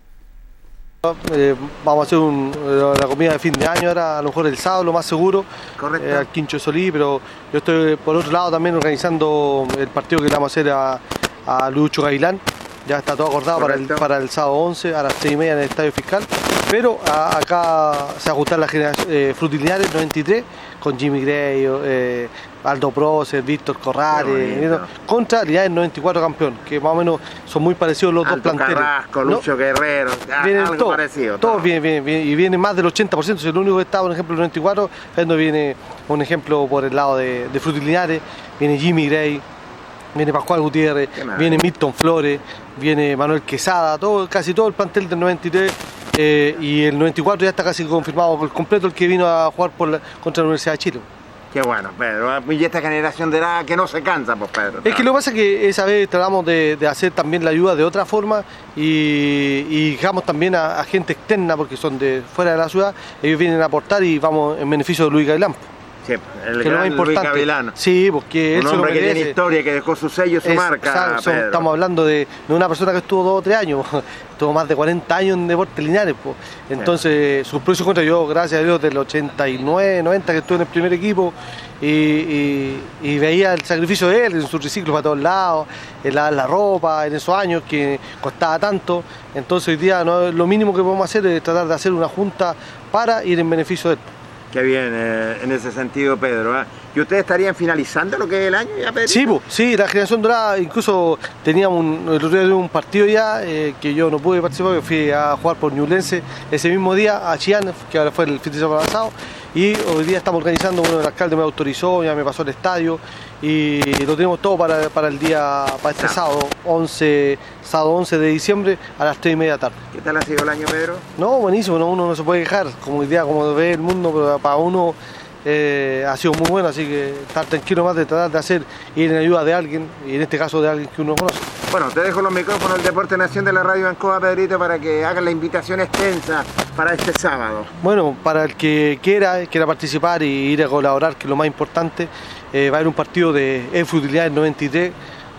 Eh, vamos a hacer un, la comida de fin de año ahora, a lo mejor el sábado, lo más seguro, Correcto. Eh, al Quincho Solí, pero yo estoy por otro lado también organizando el partido que le vamos a hacer a, a Lucho Gailán. Ya está todo acordado para el, para el sábado 11 a las 6 y media en el Estadio Fiscal. Pero acá se ajustan las generaciones eh, 93 con Jimmy Gray, eh, Aldo Procer, Víctor Corrales, contra el 94 campeón, que más o menos son muy parecidos los dos planteles. Carrasco, Lucho Guerrero, vienen algo todo, parecido. Todos vienen, y viene más del 80%, si el único que está, por ejemplo, el 94, cuando viene un ejemplo por el lado de, de viene Jimmy Gray, viene Pascual Gutiérrez, viene Milton Flores, viene Manuel Quesada, todo, casi todo el plantel del 93 eh, y el 94 ya está casi confirmado por completo el que vino a jugar por contra la Universidad de Chile. Qué bueno, Pedro. Y esta generación de edad que no se cansa, pues Pedro. Es que lo que pasa es que esa vez tratamos de, hacer también la ayuda de otra forma y, y dejamos también a, gente externa, porque son de fuera de la ciudad, ellos vienen a aportar y vamos en beneficio de Luis Gailán. Sí, el que gran Luis Gavilán. Sí, porque un hombre que tiene historia, que dejó su sello, su marca. estamos hablando de, de, una persona que estuvo dos o tres años, estuvo más de 40 años en deportes lineales. Pues. Entonces, sus pros contra yo, gracias a Dios, del 89, 90 que estuve en el primer equipo y, veía el sacrificio de él en su reciclo para todos lados, en la, la ropa, en esos años que costaba tanto. Entonces, hoy día no, lo mínimo que podemos hacer es tratar de hacer una junta para ir en beneficio de él. Qué bien, en ese sentido, Pedro. ¿eh? ¿Y ustedes estarían finalizando lo que es el año ya, Pedro? Sí, sí, la generación dorada, incluso teníamos un, un partido ya eh, que yo no pude participar, que fui a jugar por Ñublense ese mismo día a Chian, que ahora fue el fin de semana pasado, y hoy día estamos organizando, bueno, el alcalde me autorizó, ya me pasó el estadio, y lo tenemos todo para, para el día, para este sábado, 11, sábado 11 de diciembre a las 3 y media de la tarde. ¿Qué tal ha sido el año, Pedro? No, buenísimo, uno no se puede quejar, como día, como ve el mundo, pero para uno eh, ha sido muy bueno, así que estar tranquilo más de tratar de hacer, ir en ayuda de alguien, y en este caso de alguien que uno conoce. Bueno, te dejo los micrófonos del Deporte Nación de la Radio Ancoa, Pedrito, para que hagan la invitación extensa para este sábado. Bueno, para el que quiera, quiera participar y ir a colaborar, que es lo más importante, eh, va a haber un partido de E-Futilidad 93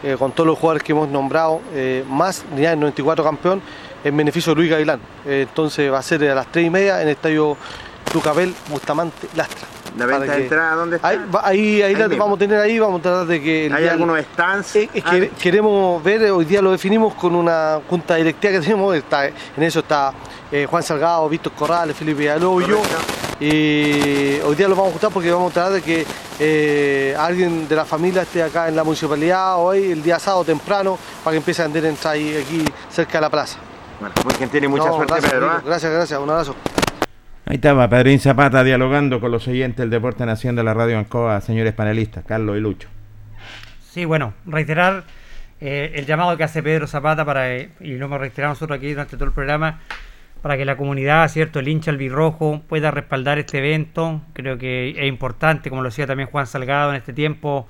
eh, con todos los jugadores que hemos nombrado, eh, más ya el 94 campeón, en beneficio de Luis Gavilán. entonces va a ser a las 3 y media en el estadio Tucapel, Bustamante, Lastra. ¿La venta de entrada dónde está? Ahí, ahí, la vamos a tener ahí, vamos a tratar de que... ¿Hay algunos stands? queremos ver, hoy día lo definimos con una junta directiva que tenemos, está, en eso está Juan Salgado, Víctor Corrales, Felipe Villalobos y yo. Y hoy día lo vamos a ajustar porque vamos a tratar de que eh, alguien de la familia esté acá en la municipalidad hoy, el día sábado temprano, para que empiece a andar entrar aquí cerca de la plaza. Bueno, pues quien tiene mucha suerte, gracias, Pedro. ¿ah? Gracias, gracias, un abrazo. Ahí estaba Pedrín Zapata dialogando con los oyentes del Deporte Nación de la Radio Ancoa, señores panelistas, Carlos y Lucho. Sí, bueno, reiterar eh, el llamado que hace Pedro Zapata para, y lo hemos reiterado nosotros aquí durante todo el programa, para que la comunidad, ¿cierto? El hincha albirrojo pueda respaldar este evento. Creo que es importante, como lo decía también Juan Salgado en este tiempo,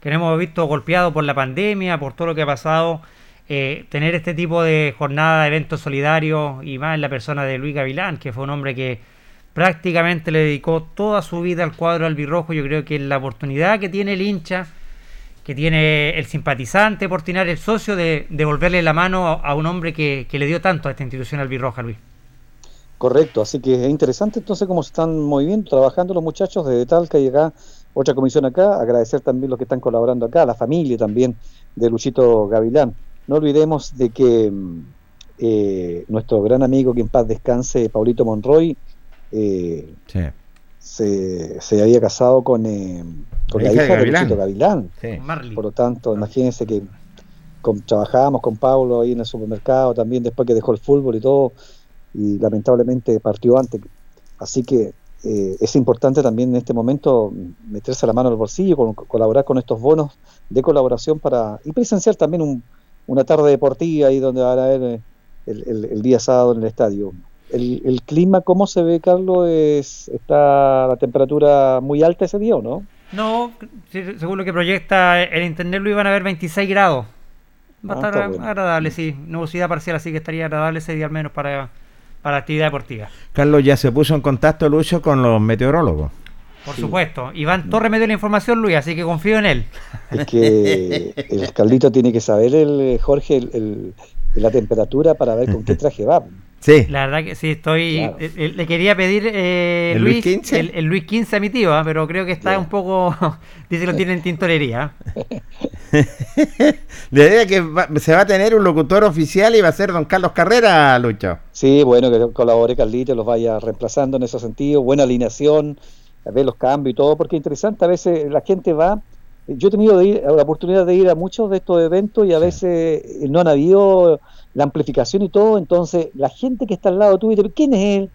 que nos hemos visto golpeado por la pandemia, por todo lo que ha pasado. Eh, tener este tipo de jornada, de eventos solidarios y más en la persona de Luis Gavilán, que fue un hombre que prácticamente le dedicó toda su vida al cuadro albirrojo. Yo creo que la oportunidad que tiene el hincha, que tiene el simpatizante por tener el socio de devolverle la mano a, un hombre que, que, le dio tanto a esta institución albirroja, Luis. Correcto, así que es interesante entonces cómo se están moviendo, trabajando los muchachos desde Talca y acá, otra comisión acá, agradecer también los que están colaborando acá, la familia también de Luchito Gavilán. No olvidemos de que mm, eh, nuestro gran amigo, que en paz descanse, Paulito Monroy, eh, se, se, había casado con, eh, con la, hija, de, Luchito Gavilán. Por lo tanto, imagínense que trabajábamos con Paulo ahí en el supermercado también después que dejó el fútbol y todo y lamentablemente partió antes. Así que eh, es importante también en este momento meterse la mano al bolsillo, colaborar con estos bonos de colaboración para y presenciar también una tarde deportiva ahí donde van a ver eh, el, día sábado en el estadio. El, clima, ¿cómo se ve, Carlos? Es, ¿Está la temperatura muy alta ese día o no? No, según lo que proyecta el internet lo iban a ver 26 grados. Va a ah, estar agradable, sí. Nubosidad parcial, así que estaría agradable ese día al menos para para actividad deportiva. Carlos ya se puso en contacto, Lucho, con los meteorólogos. Por supuesto. Iván Torres me dio la información, Luis, así que confío en él. Es que el Carlito tiene que saber, el Jorge, el, la temperatura para ver con qué traje va. Sí. La verdad que sí, estoy. Eh, eh, le quería pedir eh, ¿El Luis, El, Luis 15 a mi tío, ¿ah? pero creo que está un poco. dice que lo tiene en tintorería. La idea que se va a tener un locutor oficial y va a ser don Carlos Carrera, Lucho. Sí, bueno, que colabore Carlito, los vaya reemplazando en ese sentido. Buena alineación, ver los cambios y todo, porque es interesante. A veces la gente va. Yo he tenido la oportunidad de ir a muchos de estos eventos y a veces no han habido la amplificación y todo, entonces la gente que está al lado tuyo, ¿quién es él?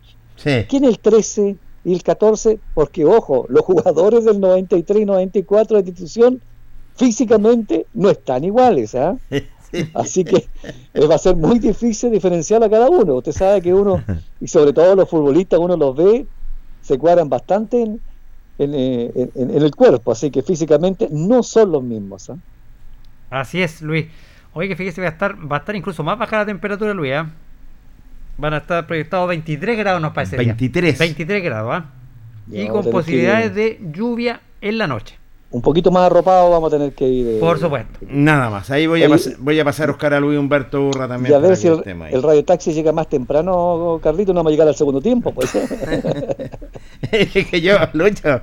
¿Quién es el 13 y el 14? Porque, ojo, los jugadores del 93 y 94 de la institución físicamente no están iguales, ¿ah? Así que eh, va a ser muy difícil diferenciar a cada uno. Usted sabe que uno, y sobre todo los futbolistas, uno los ve, se cuadran bastante en, en, eh, el cuerpo, así que físicamente no son los mismos. ¿ah? Así es, Luis. Oye, que fíjese, va a estar, va a estar incluso más baja la temperatura, Luis. ¿eh? Van a estar proyectados 23 grados, nos parece. 23. 23 grados, ¿ah? y con posibilidades de lluvia en la noche. Un poquito más arropado vamos a tener que ir. Eh, Por supuesto. Nada más. Ahí voy a, voy a pasar a buscar a Luis Humberto Urra también. Y a ver si el, el, radio taxi llega más temprano, Carlito, no vamos a llegar al segundo tiempo. Pues. es que yo, Lucho,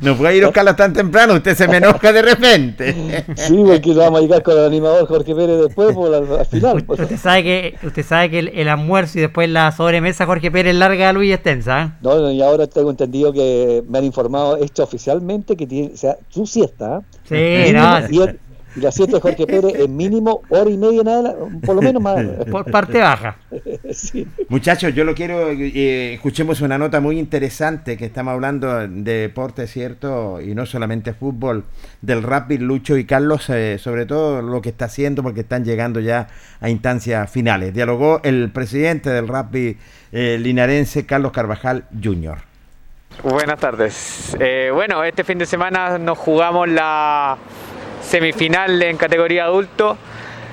no puede ir Oscar tan temprano, usted se me enoja de repente. sí, porque vamos a llegar con el animador Jorge Pérez después, por al, final. Pues. Usted sabe que, usted sabe que el, almuerzo y después la sobremesa Jorge Pérez larga a Luis extensa. ¿eh? No, y ahora tengo entendido que me han informado esto oficialmente que tiene, o sea, su siesta. ¿eh? Sí, no, y la siesta de Jorge Pérez es mínimo hora y media, nada, por lo menos más. Por parte baja. Muchachos, yo lo quiero, eh, escuchemos una nota muy interesante que estamos hablando de deporte, ¿cierto? Y no solamente fútbol, del rugby, Lucho y Carlos, eh, sobre todo lo que está haciendo porque están llegando ya a instancias finales. Dialogó el presidente del rugby eh, linarense, Carlos Carvajal Jr. Buenas tardes. bueno, este fin de semana nos jugamos la semifinal en categoría adulto.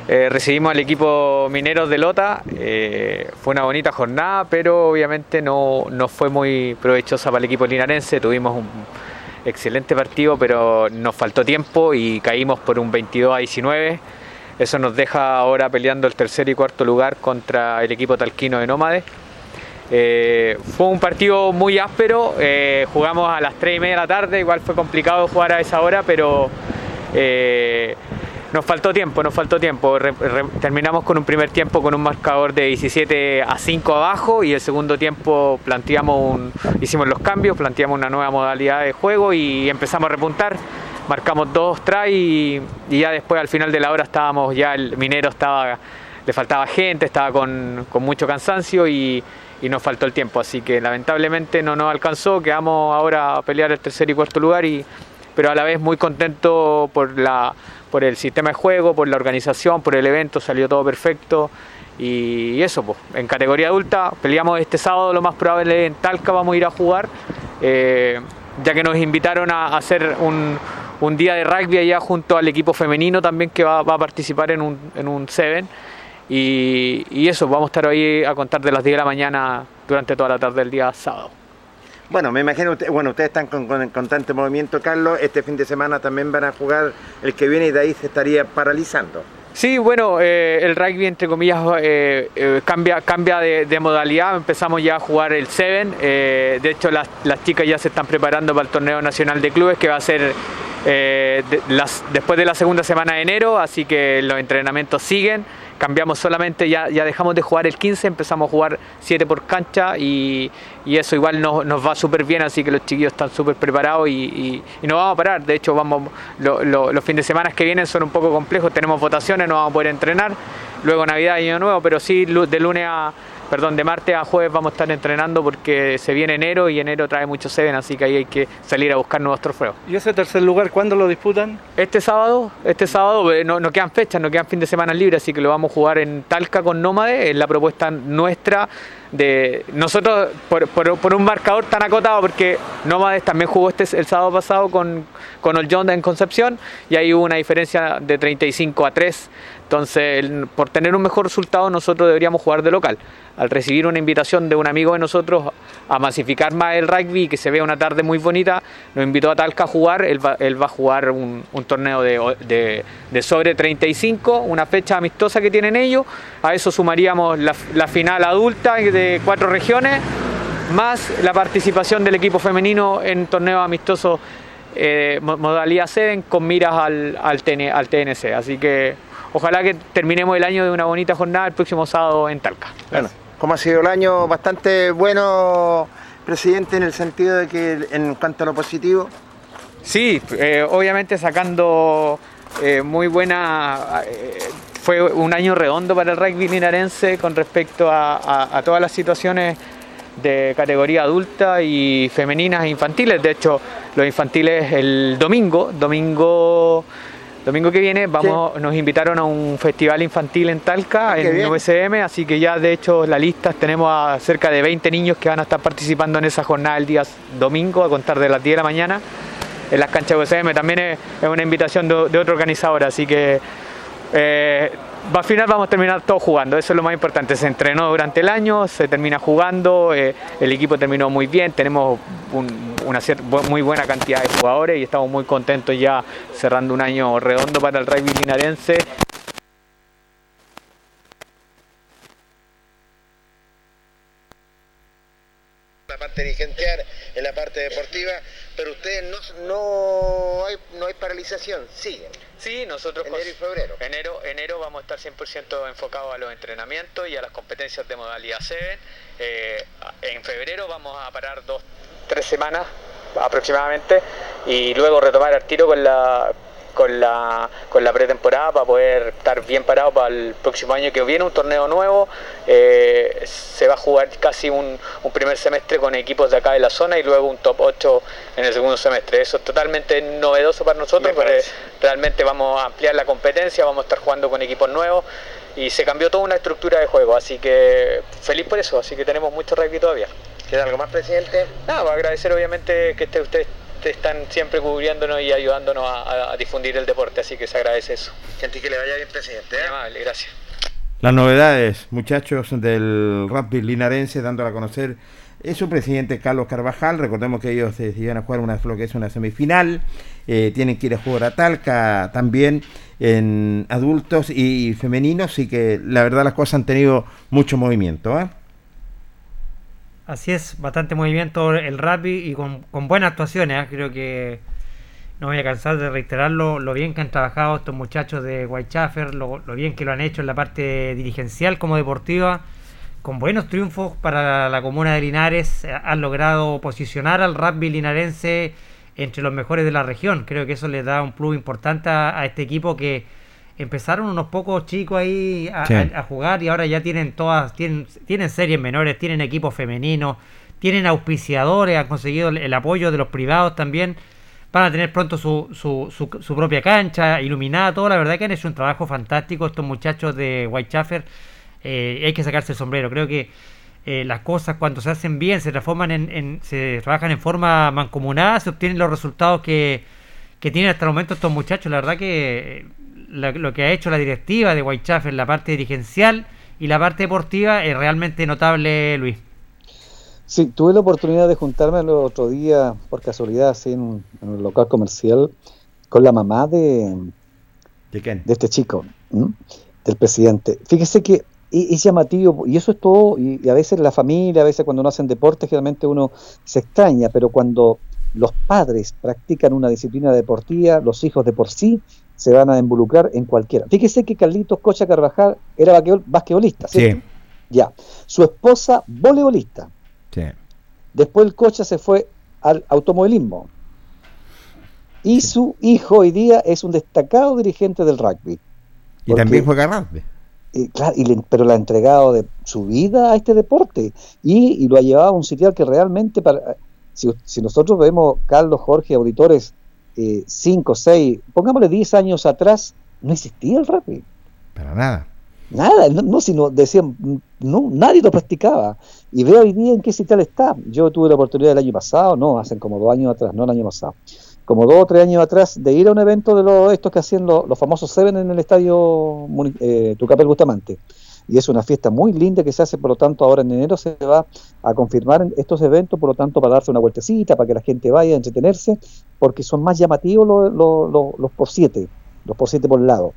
Eh, recibimos al equipo Mineros de Lota. Eh, fue una bonita jornada, pero obviamente no, no, fue muy provechosa para el equipo linarense. Tuvimos un excelente partido, pero nos faltó tiempo y caímos por un 22 a 19. Eso nos deja ahora peleando el tercer y cuarto lugar contra el equipo talquino de Nómades. Eh, fue un partido muy áspero, jugamos a las 3 y media de la tarde, igual fue complicado jugar a esa hora, pero eh, nos faltó tiempo, nos faltó tiempo. terminamos con un primer tiempo con un marcador de 17 a 5 abajo y el segundo tiempo planteamos un, hicimos los cambios, planteamos una nueva modalidad de juego y empezamos a repuntar. Marcamos dos try y, ya después al final de la hora estábamos, ya el minero estaba, le faltaba gente, estaba con, mucho cansancio y, y nos faltó el tiempo. Así que lamentablemente no nos alcanzó, quedamos ahora a pelear el tercer y cuarto lugar y, pero a la vez muy contento por, la, por el sistema de juego, por la organización, por el evento, salió todo perfecto. Y eso, pues, en categoría adulta, peleamos este sábado, lo más probable en Talca vamos a ir a jugar, eh, ya que nos invitaron a, hacer un, un, día de rugby allá junto al equipo femenino también que va, a participar en un, en un Seven. Y, y eso, vamos a estar ahí a contar de las 10 de la mañana durante toda la tarde del día sábado. Bueno, me imagino, usted, bueno, ustedes están con, constante movimiento, Carlos. Este fin de semana también van a jugar el que viene y de ahí se estaría paralizando. Sí, bueno, eh, el rugby, entre comillas, eh, eh, cambia, cambia de, modalidad. Empezamos ya a jugar el Seven. de hecho, las, las, chicas ya se están preparando para el torneo nacional de clubes que va a ser después de la segunda semana de enero, así que los entrenamientos siguen cambiamos solamente, ya, ya dejamos de jugar el 15, empezamos a jugar 7 por cancha y, eso igual nos, va súper bien, así que los chiquillos están súper preparados y, y, no vamos a parar. De hecho, vamos los fines de semana que vienen son un poco complejos, tenemos votaciones, no vamos a poder entrenar, luego Navidad y Año Nuevo, pero sí de lunes a perdón, de martes a jueves vamos a estar entrenando porque se viene enero y enero trae mucho seven, así que ahí hay que salir a buscar nuevos trofeos. ¿Y ese tercer lugar cuándo lo disputan? Este sábado, este sábado eh, no, quedan fechas, no quedan fin de semana libres, así que lo vamos a jugar en Talca con Nómade, es la propuesta nuestra de nosotros por, un marcador tan acotado porque Nómades también jugó este el sábado pasado con, con Old en Concepción y ahí hubo una diferencia de 35 a 3 entonces, por tener un mejor resultado, nosotros deberíamos jugar de local. Al recibir una invitación de un amigo de nosotros a masificar más el rugby, que se vea una tarde muy bonita, nos invitó a Talca a jugar. Él va, a jugar un, torneo de, sobre 35, una fecha amistosa que tienen ellos. A eso sumaríamos la, final adulta de cuatro regiones, más la participación del equipo femenino en torneos amistosos eh, modalidad 7 con miras al, al TNC. Así que ojalá que terminemos el año de una bonita jornada el próximo sábado en Talca. Bueno, ¿cómo ha sido el año? Bastante bueno, presidente, en el sentido de que en cuanto a lo positivo. Sí, eh, obviamente sacando eh, muy buena... Eh, fue un año redondo para el rugby linarense con respecto a, a todas las situaciones de categoría adulta y femeninas e infantiles. De hecho, los infantiles el domingo, domingo Domingo que viene vamos, nos invitaron a un festival infantil en Talca, ah, en USM, así que ya de hecho la lista tenemos a cerca de 20 niños que van a estar participando en esa jornada el día domingo a contar de las 10 de la mañana en las canchas USM. También es, una invitación de, otro organizador, así que eh, al final vamos a terminar todos jugando, eso es lo más importante. Se entrenó durante el año, se termina jugando, eh, el equipo terminó muy bien, tenemos un, una muy buena cantidad de jugadores y estamos muy contentos ya cerrando un año redondo para el rugby linarense. La parte dirigencial, en la parte deportiva, pero ustedes no, siguen. Sí, nosotros enero y febrero. Enero, enero vamos a estar 100% enfocados a los entrenamientos y a las competencias de modalidad 7. Eh, en febrero vamos a parar dos, tres semanas aproximadamente y luego retomar el tiro con la con la, con la pretemporada para poder estar bien parado para el próximo año que viene, un torneo nuevo. Eh, se va a jugar casi un, primer semestre con equipos de acá de la zona y luego un top 8 en el segundo semestre. Eso es totalmente novedoso para nosotros, porque realmente vamos a ampliar la competencia, vamos a estar jugando con equipos nuevos y se cambió toda una estructura de juego, así que feliz por eso, así que tenemos mucho rugby todavía. ¿Queda algo más, presidente? Nada, agradecer obviamente que esté usted están siempre cubriéndonos y ayudándonos a, difundir el deporte, así que se agradece eso. Gente, que le vaya bien, presidente. ¿eh? gracias. Las novedades, muchachos, del rugby linarense, dándola a conocer es su presidente Carlos Carvajal. Recordemos que ellos se iban a jugar una, lo que es una semifinal. Eh, tienen que ir a jugar a Talca también en adultos y femeninos. Y que la verdad las cosas han tenido mucho movimiento. ¿eh? Así es, bastante movimiento el rugby y con, buenas actuaciones. ¿eh? Creo que no voy a cansar de reiterarlo, lo bien que han trabajado estos muchachos de Whitechaffer, lo, lo bien que lo han hecho en la parte dirigencial como deportiva, con buenos triunfos para la comuna de Linares. Han logrado posicionar al rugby linarense entre los mejores de la región. Creo que eso les da un plus importante a este equipo que empezaron unos pocos chicos ahí a, jugar y ahora ya tienen todas, tienen, tienen series menores, tienen equipos femeninos, tienen auspiciadores, han conseguido el, apoyo de los privados también. Van a tener pronto su, su, su, propia cancha iluminada, todo. La verdad que han hecho un trabajo fantástico estos muchachos de Whitechaffer. Eh, hay que sacarse el sombrero. Creo que eh, las cosas cuando se hacen bien, se transforman en, se trabajan en forma mancomunada, se obtienen los resultados que, que tienen hasta el momento estos muchachos. La verdad que lo que ha hecho la directiva de Whitechaffer en la parte dirigencial y la parte deportiva es realmente notable, Luis. Sí, tuve la oportunidad de juntarme el otro día, por casualidad, así en, un local comercial, con la mamá de, ¿De, este chico, del presidente. Fíjese que es llamativo, y eso es todo, y, a veces la familia, a veces cuando no hacen deporte, generalmente uno se extraña, pero cuando los padres practican una disciplina deportiva, los hijos de por sí se van a involucrar en cualquiera. Fíjese que Carlitos Cocha Carvajal era basquetbolista, ¿cierto? Sí. Ya. Su esposa, voleibolista. Sí. Después el Cocha se fue al automovilismo. Y su hijo hoy día es un destacado dirigente del rugby. Y también juega rugby. claro, pero le ha entregado de su vida a este deporte y, lo ha llevado a un sitio que realmente, para, si, si nosotros vemos, Carlos, Jorge, auditores, 5, eh, 6, pongámosle 10 años atrás, no existía el rugby. Para nada. Nada, no, sino decían, no, nadie lo practicaba. Y veo hoy día en qué tal está. Yo tuve la oportunidad el año pasado, no, hacen como dos años atrás, no el año pasado, como dos o tres años atrás, de ir a un evento de los, estos que hacían los, famosos Seven en el estadio eh, Tucapel Bustamante y es una fiesta muy linda que se hace, por lo tanto, ahora en enero se va a confirmar estos eventos, por lo tanto, para darse una vueltecita, para que la gente vaya a entretenerse, porque son más llamativos los, por siete, los por siete por lado.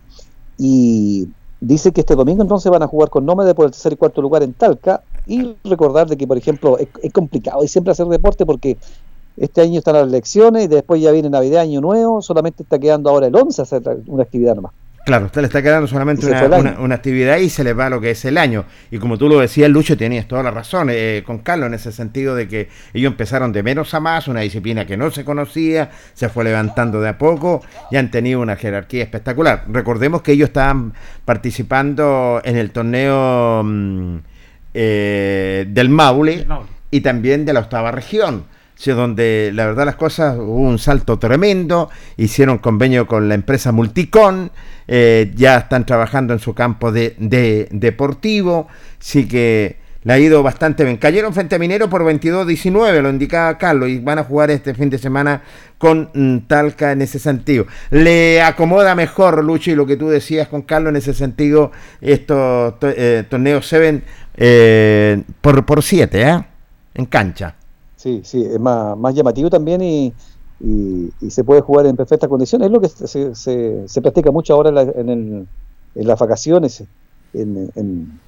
Y dice que este domingo entonces van a jugar con Nómade por el tercer y cuarto lugar en Talca, y recordar de que, por ejemplo, es, es complicado y siempre hacer deporte porque este año están las elecciones y después ya viene Navidad, Año Nuevo, solamente está quedando ahora el 11 hacer una actividad nomás. Claro, usted le está quedando solamente una, actividad y se le va lo que es el año. Y como tú lo decías, Lucho, tenías toda la razón eh, con Carlos en ese sentido de que ellos empezaron de menos a más, una disciplina que no se conocía, se fue levantando de a poco y han tenido una jerarquía espectacular. Recordemos que ellos estaban participando en el torneo mm, eh, del Maule y también de la octava región donde la verdad las cosas hubo un salto tremendo, hicieron convenio con la empresa Multicon, eh, ya están trabajando en su campo de, deportivo, sí que le ha ido bastante bien. Cayeron frente a Minero por 22-19, lo indicaba Carlos, y van a jugar este fin de semana con mm, Talca en ese sentido. Le acomoda mejor, Lucho, y lo que tú decías con Carlos en ese sentido, estos eh, torneos se eh, por 7, ¿eh? En cancha. Sí, sí, es más, más llamativo también y, y, se puede jugar en perfectas condiciones. Es lo que se, se, se practica mucho ahora en, en, en las vacaciones, en, en,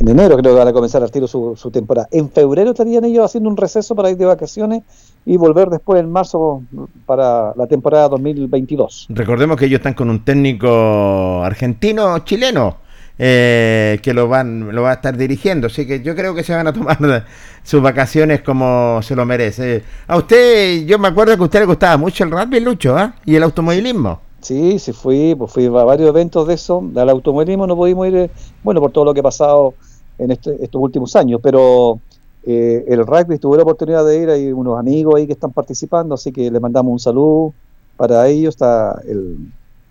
enero creo que van a comenzar al tiro su, su, temporada. En febrero estarían ellos haciendo un receso para ir de vacaciones y volver después en marzo para la temporada 2022. Recordemos que ellos están con un técnico argentino-chileno eh, que lo van lo va a estar dirigiendo. Así que yo creo que se van a tomar sus vacaciones como se lo merece. A usted, yo me acuerdo que a usted le gustaba mucho el rugby, Lucho, ¿ah? y el automovilismo. Sí, sí fui, pues fui a varios eventos de eso. Al automovilismo no pudimos ir, eh, bueno, por todo lo que ha pasado en este, estos últimos años, pero eh, el rugby tuve la oportunidad de ir, hay unos amigos ahí que están participando, así que le mandamos un saludo para ellos. Está el,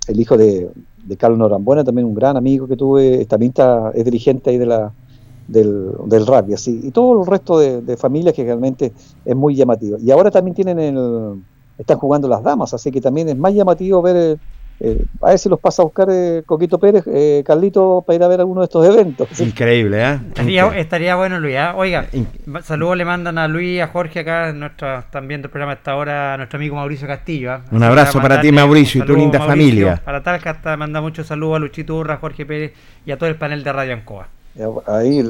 el hijo de, de Carlos Norambuena, también un gran amigo que tuve, también está, es dirigente ahí de la, del, del rugby, y todo el resto de, familias que realmente es muy llamativo. Y ahora también tienen el, están jugando las damas, así que también es más llamativo ver eh, a ver si los pasa a buscar eh, Coquito Pérez, eh, Carlito, para ir a ver alguno de estos eventos. Increíble, ¿eh? Estaría, bueno, Luis. ¿ah? Oiga, saludos le mandan a Luis, a Jorge acá, nuestro, están viendo el programa hasta ahora, a nuestro amigo Mauricio Castillo. ¿ah? Un abrazo para ti, Mauricio, y tu linda familia. Para Talca, manda muchos saludos a Luchito Urra, Jorge Pérez y a todo el panel de Radio Ancoa. Ahí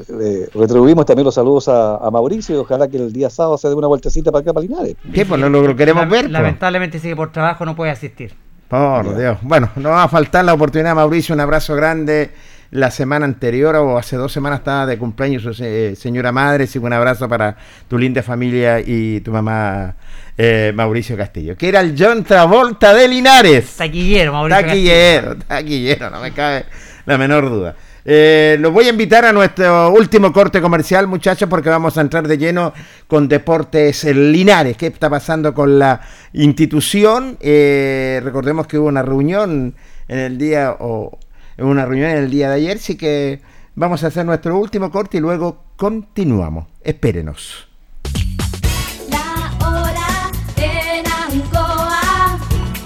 retribuimos también los saludos a, Mauricio y ojalá que el día sábado se dé una vueltecita para acá, para Linares. ¿Qué? Pues no lo queremos ver. Pues. Lamentablemente, sí que por trabajo no puede asistir. Por Dios. Bueno, no va a faltar la oportunidad, Mauricio. Un abrazo grande. La semana anterior o hace dos semanas estaba de cumpleaños su señora madre. Así que un abrazo para tu linda familia y tu mamá, eh, Mauricio Castillo. Que era el John Travolta de Linares. Taquillero, Mauricio Taquillero, taquillero, no me cabe la menor duda. Eh, los voy a invitar a nuestro último corte comercial, muchachos, porque vamos a entrar de lleno con Deportes Linares. ¿Qué está pasando con la institución? Eh, recordemos que hubo una reunión en el día, o una reunión en el día de ayer, así que vamos a hacer nuestro último corte y luego continuamos. Espérenos. La hora en Ancoa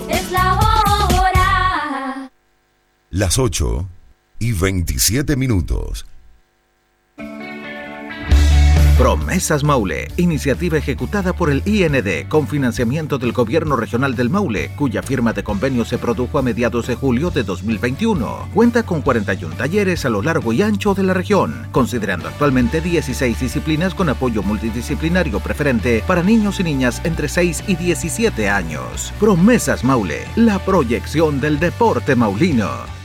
es la hora. Las 8 y 27 minutos. Promesas Maule, iniciativa ejecutada por el IND con financiamiento del Gobierno Regional del Maule, cuya firma de convenio se produjo a mediados de julio de 2021. Cuenta con 41 talleres a lo largo y ancho de la región, considerando actualmente 16 disciplinas con apoyo multidisciplinario preferente para niños y niñas entre 6 y 17 años. Promesas Maule, la proyección del deporte maulino.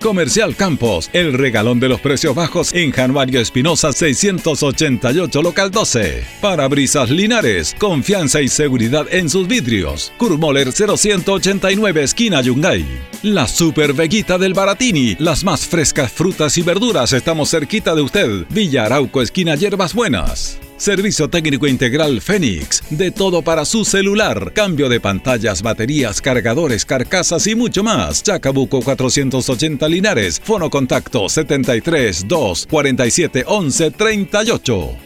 Comercial Campos, el regalón de los precios bajos en Januario Espinosa 688 local 12. Parabrisas Linares, confianza y seguridad en sus vidrios. Kurmoller 0189 esquina Yungay. La Super Veguita del Baratini, las más frescas frutas y verduras, estamos cerquita de usted. Villa Arauco esquina Hierbas Buenas. Servicio técnico integral Fénix. De todo para su celular. Cambio de pantallas, baterías, cargadores, carcasas y mucho más. Chacabuco 480 Linares. Fono contacto 73 2 47 11 38.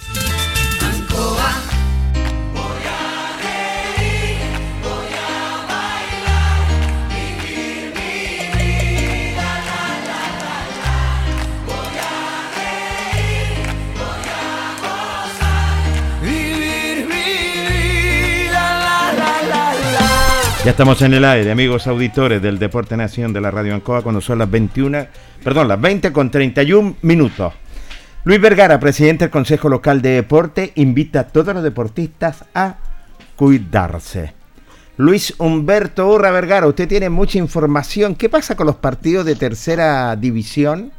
Ya estamos en el aire, amigos auditores del Deporte Nación de la Radio Ancoa, cuando son las 21, perdón, las 20 con 31 minutos. Luis Vergara, presidente del Consejo Local de Deporte, invita a todos los deportistas a cuidarse. Luis Humberto Urra Vergara, usted tiene mucha información. ¿Qué pasa con los partidos de tercera división?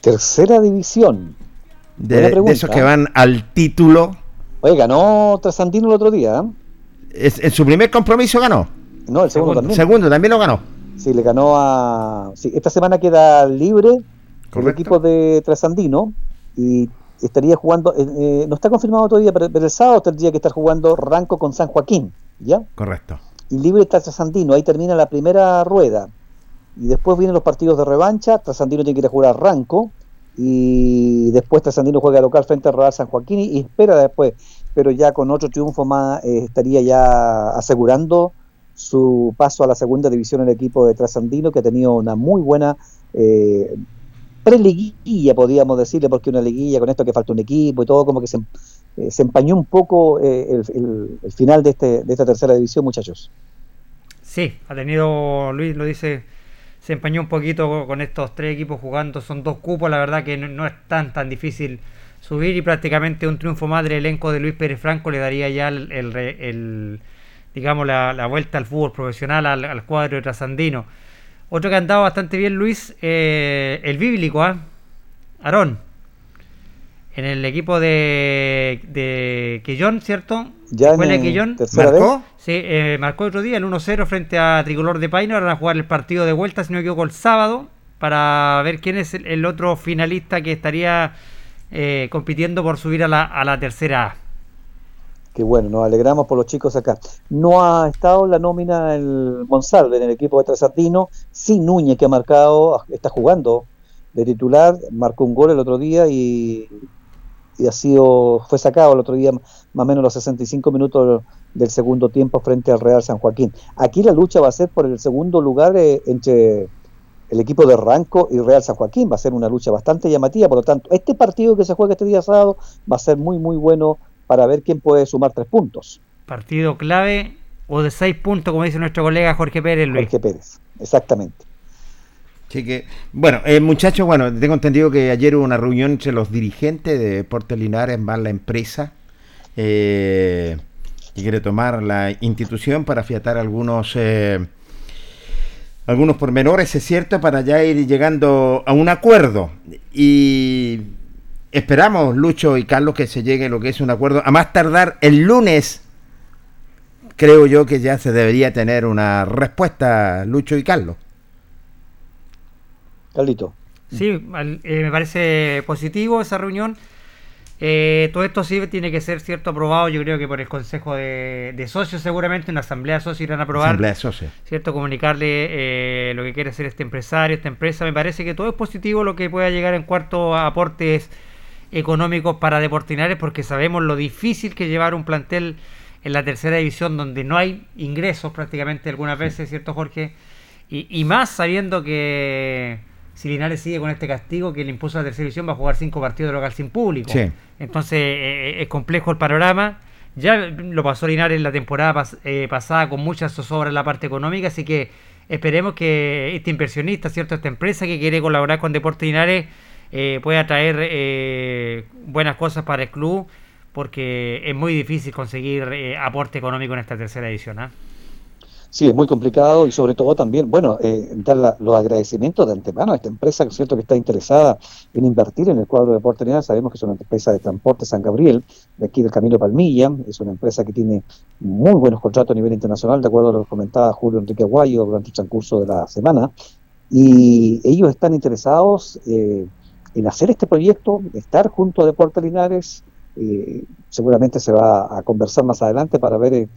Tercera división. De, esos que van al título. Oye, ganó Trasandino el otro día. ¿eh? Es- en su primer compromiso ganó. No, el segundo, también. Segundo, también lo ganó. Sí, le ganó a. Sí, esta semana queda libre el equipo de Trasandino y estaría jugando. eh, eh, no está confirmado todavía, pero, pero el sábado tendría que estar jugando Ranco con San Joaquín, ¿ya? Correcto. Y libre está Trasandino. Ahí termina la primera rueda. Y después vienen los partidos de revancha. Trasandino tiene que ir a jugar a Ranco. Y después Trasandino juega local frente al Real San Joaquín y espera después. Pero ya con otro triunfo más eh, estaría ya asegurando su paso a la segunda división el equipo de Trasandino, que ha tenido una muy buena eh, preliguilla, podríamos decirle, porque una liguilla con esto que falta un equipo y todo, como que se, eh, empañó un poco eh, el final de, este, de esta tercera división, muchachos. Sí, ha tenido, Luis lo dice, se empañó un poquito con estos tres equipos jugando, son dos cupos, la verdad que no, no es tan tan difícil subir y prácticamente un triunfo más del elenco de Luis Pérez Franco le daría ya el, el el, digamos la, la vuelta al fútbol profesional, al, al cuadro de Trasandino. Otro que ha andado bastante bien, Luis, eh, el bíblico, ¿ah? Aarón. En el equipo de, de Quillón, ¿cierto? Ya en, eh, Quillón. ¿Marcó? vez. Sí, eh, marcó otro día el 1-0 frente a Tricolor de Paino. Ahora van a jugar el partido de vuelta, si no me equivoco, el sábado, para ver quién es el, el otro finalista que estaría eh, compitiendo por subir a la, a la tercera A. Que bueno, nos alegramos por los chicos acá. No ha estado la nómina el Monsalve en el equipo de Trasandino, sí Núñez que ha marcado, está jugando de titular, marcó un gol el otro día y, y ha sido, fue sacado el otro día más o menos los 65 minutos del segundo tiempo frente al Real San Joaquín. Aquí la lucha va a ser por el segundo lugar eh, entre el equipo de Ranco y Real San Joaquín. Va a ser una lucha bastante llamativa, por lo tanto, este partido que se juega este día sábado va a ser muy, muy bueno para ver quién puede sumar tres puntos. Partido clave o de seis puntos, como dice nuestro colega Jorge Pérez, Luis. Jorge Pérez, exactamente. Así que, bueno, eh, muchachos, bueno, tengo entendido que ayer hubo una reunión entre los dirigentes de Deportes Linares, más la empresa, eh, que quiere tomar la institución para afiatar algunos eh, algunos pormenores, es cierto, para ya ir llegando a un acuerdo. Y esperamos, Lucho y Carlos, que se llegue lo que es un acuerdo. A más tardar el lunes, creo yo que ya se debería tener una respuesta, Lucho y Carlos. Carlito. Sí, eh, me parece positivo esa reunión. Eh, todo esto sí tiene que ser cierto aprobado, yo creo que por el Consejo de, de Socios seguramente, una asamblea de socios irán a aprobar. Asamblea de socios. ¿Cierto? Comunicarle eh, lo que quiere hacer este empresario, esta empresa. Me parece que todo es positivo lo que pueda llegar en cuarto a aportes económicos para Deportinares, porque sabemos lo difícil que llevar un plantel en la tercera división donde no hay ingresos prácticamente algunas veces, ¿cierto, Jorge? Y, y más sabiendo que si Linares sigue con este castigo que le impuso la tercera división, va a jugar cinco partidos de local sin público. Sí. Entonces eh, es complejo el panorama. Ya lo pasó Linares la temporada pas- eh, pasada con muchas zozobras en la parte económica, así que esperemos que este inversionista, ¿cierto? Esta empresa que quiere colaborar con Deportes Linares eh, pueda traer eh, buenas cosas para el club, porque es muy difícil conseguir eh, aporte económico en esta tercera edición. Sí, es muy complicado y sobre todo también, bueno, eh, dar los agradecimientos de antemano a esta empresa, es cierto que está interesada en invertir en el cuadro de Deportes Linares. Sabemos que es una empresa de transporte San Gabriel, de aquí del Camino Palmilla. Es una empresa que tiene muy buenos contratos a nivel internacional, de acuerdo a lo que comentaba Julio Enrique Aguayo durante el transcurso de la semana. Y ellos están interesados eh, en hacer este proyecto, estar junto a Deportes Linares. eh, seguramente se va a conversar más adelante para ver eh,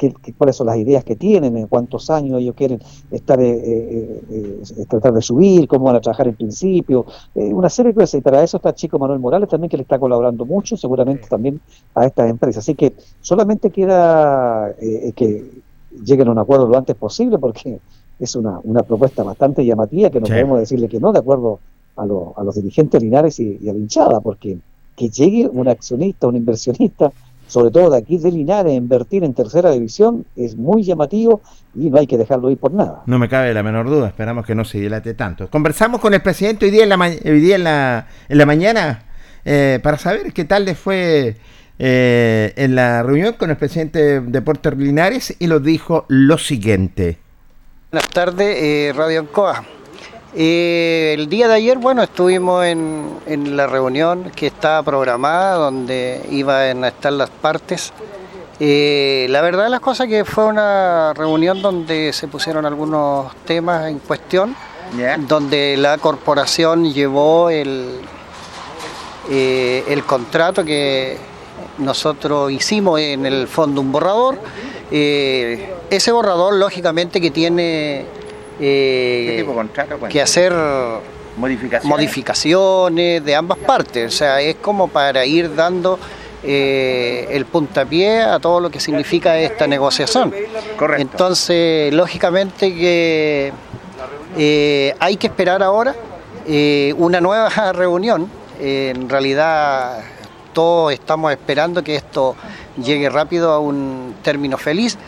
qué- qué- cuáles son las ideas que tienen, en cuántos años ellos quieren estar, eh, eh, eh, eh, tratar de subir, cómo van a trabajar en principio, eh, una serie de cosas. Y para eso está el chico Manuel Morales también, que le está colaborando mucho, seguramente también a estas empresas. Así que solamente queda eh, que lleguen a un acuerdo lo antes posible, porque es una, una propuesta bastante llamativa que no Sí. podemos decirle que no, de acuerdo a, lo- a los dirigentes linares y, y a la hinchada, porque que llegue un accionista, un inversionista, sobre todo de aquí de Linares, invertir en tercera división es muy llamativo y no hay que dejarlo ir por nada. No me cabe la menor duda, esperamos que no se dilate tanto. Conversamos con el presidente hoy día en la, ma- hoy día en la, en la mañana eh, para saber qué tal le fue eh, en la reunión con el presidente de Deportes Linares y nos dijo lo siguiente. Buenas tardes, eh, Radio Ancoa. Eh, el día de ayer, bueno, estuvimos en, en la reunión que estaba programada, donde iban a estar las partes. Eh, la verdad de las cosas que fue una reunión donde se pusieron algunos temas en cuestión, donde la corporación llevó el, eh, el contrato que nosotros hicimos en el fondo un borrador. Ese borrador, lógicamente, que tiene eh, ¿Qué tipo de contrato? Cuenta. que hacer Modificaciones. modificaciones de ambas partes. O sea, es como para ir dando eh, el puntapié a todo lo que significa esta negociación. Correcto. Entonces, lógicamente que eh, hay que esperar ahora eh, una nueva reunión. En realidad, todos estamos esperando que esto llegue rápido a un término feliz.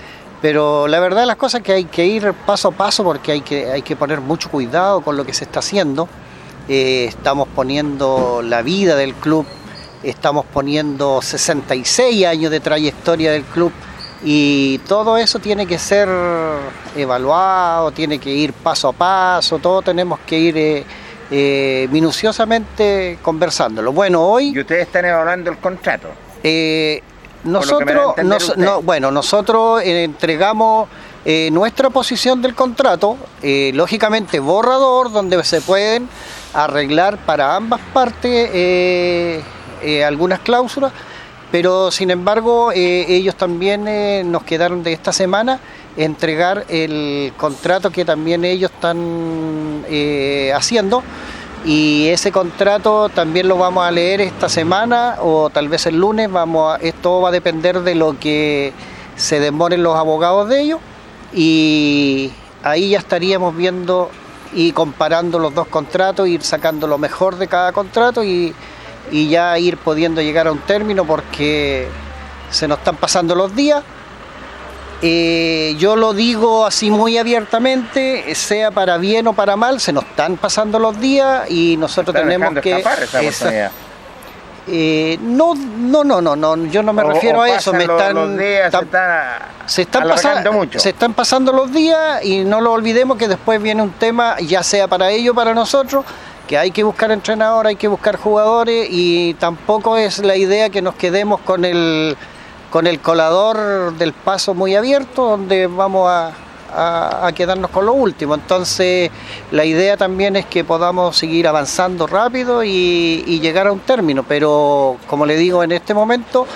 Pero la verdad las cosas es que hay que ir paso a paso porque hay que, hay que poner mucho cuidado con lo que se está haciendo. Eh, estamos poniendo la vida del club, estamos poniendo 66 años de trayectoria del club y todo eso tiene que ser evaluado, tiene que ir paso a paso, todo tenemos que ir eh, eh, minuciosamente conversándolo. Bueno, hoy... Y ustedes están evaluando el contrato. Eh, Nosotros, nos- no, bueno, nosotros eh, entregamos eh, nuestra posición del contrato, eh, lógicamente borrador, donde se pueden arreglar para ambas partes eh, algunas cláusulas, pero sin embargo ellos también nos quedaron de esta semana entregar el contrato que también ellos están eh, haciendo y ese contrato también lo vamos a leer esta semana o tal vez el lunes. Vamos esto va a depender de lo que se demoren los abogados de ellos y ahí ya estaríamos viendo y comparando los dos contratos, ir sacando lo mejor de cada contrato y, y ya ir pudiendo llegar a un término porque se nos están pasando los días. Eh, yo lo digo así muy abiertamente, sea para bien o para mal, se nos están pasando los días y nosotros Están tenemos que... esa Esa- eh, no, no, no, no, no, yo no me O- refiero o a eso, me están, los días, se se están pasando mucho. se están pasando los días y no lo olvidemos que después viene un tema, ya sea para ellos o para nosotros, porque hay que buscar entrenador, hay que buscar jugadores y tampoco es la idea que nos quedemos con el, con el colador del paso muy abierto, donde vamos a, a, a quedarnos con lo último. Entonces, la idea también es que podamos seguir avanzando rápido y, y llegar a un término, pero como le digo, en este momento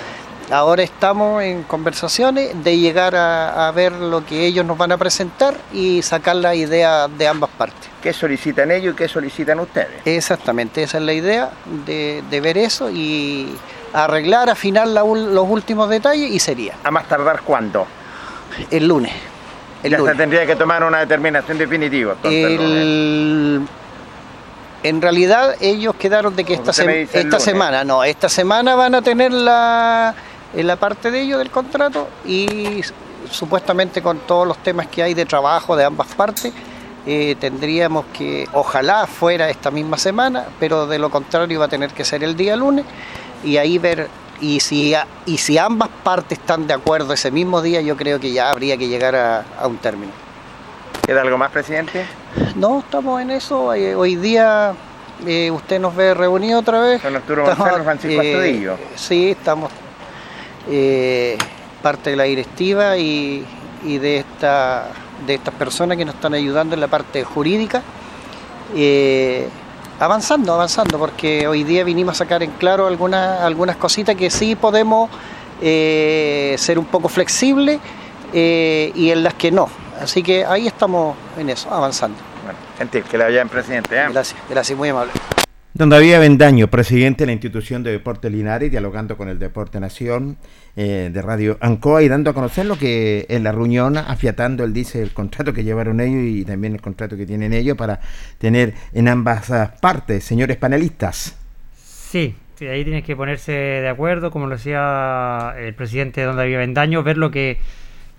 Ahora estamos en conversaciones de llegar a, a, ver lo que ellos nos van a presentar y sacar la idea de ambas partes. ¿Qué solicitan ellos y qué solicitan ustedes? Exactamente, esa es la idea de, de ver eso y arreglar, afinar la, los últimos detalles y sería. ¿A más tardar cuándo? El lunes. El ya lunes. se tendría que tomar una determinación definitiva. Entonces, el... el en realidad ellos quedaron de que esta, se, esta semana, no, esta semana van a tener la, en la parte de ellos del contrato y supuestamente con todos los temas que hay de trabajo de ambas partes eh, tendríamos que, ojalá fuera esta misma semana, pero de lo contrario va a tener que ser el día lunes y ahí ver y si, y si ambas partes están de acuerdo ese mismo día, yo creo que ya habría que llegar a, a un término. ¿Queda algo más, presidente? No, estamos en eso. Eh, hoy día eh, usted nos ve reunido otra vez. Con Arturo Gonzalo, Francisco eh. Sí, estamos eh, parte de la directiva y, y, de, esta, de estas personas que nos están ayudando en la parte jurídica. Avanzando, avanzando, porque hoy día vinimos a sacar en claro algunas, algunas cositas que sí podemos eh, ser un poco flexibles eh, y en las que no. Así que ahí estamos en eso, avanzando. Bueno, gentil, que le vaya en presidente. ¿eh? Gracias, gracias, muy amable. Don David Avendaño, presidente de la institución de Deporte Linares, dialogando con el Deporte Nación eh, de Radio Ancoa y dando a conocer lo que en la reunión, afiatando, él dice, el contrato que llevaron ellos y también el contrato que tienen ellos para tener en ambas partes, señores panelistas. Sí, ahí tienes que ponerse de acuerdo, como lo decía el presidente Don David Avendaño, ver lo que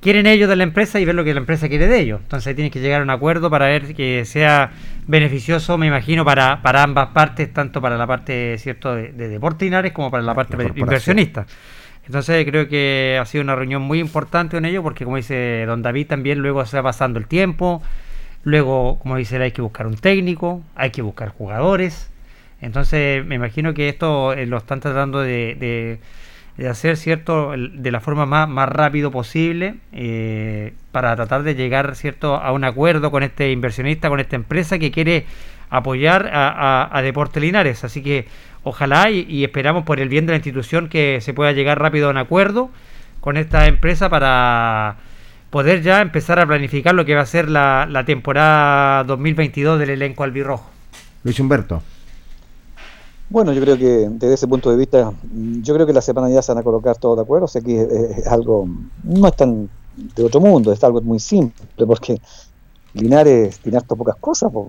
quieren ellos de la empresa y ver lo que la empresa quiere de ellos. Entonces ahí tienes que llegar a un acuerdo para ver que sea beneficioso, me imagino, para, para ambas partes, tanto para la parte cierto de, de deporte Linares como para la parte la inversionista. Entonces creo que ha sido una reunión muy importante en ello porque como dice don David también luego se va pasando el tiempo, luego como dice hay que buscar un técnico, hay que buscar jugadores. Entonces me imagino que esto eh, lo están tratando de, de de hacer cierto de la forma más, más rápido posible eh, para tratar de llegar cierto a un acuerdo con este inversionista, con esta empresa que quiere apoyar a, a, a Deporte Linares. Así que ojalá y, y, esperamos por el bien de la institución que se pueda llegar rápido a un acuerdo con esta empresa para poder ya empezar a planificar lo que va a ser la, la temporada 2022 del elenco albirrojo. Luis Humberto. Bueno, yo creo que desde ese punto de vista, yo creo que la semana ya se van a colocar todos de acuerdo. O sea, que es, es algo, no es tan de otro mundo, es algo muy simple, porque Linares tiene harto pocas cosas, pues,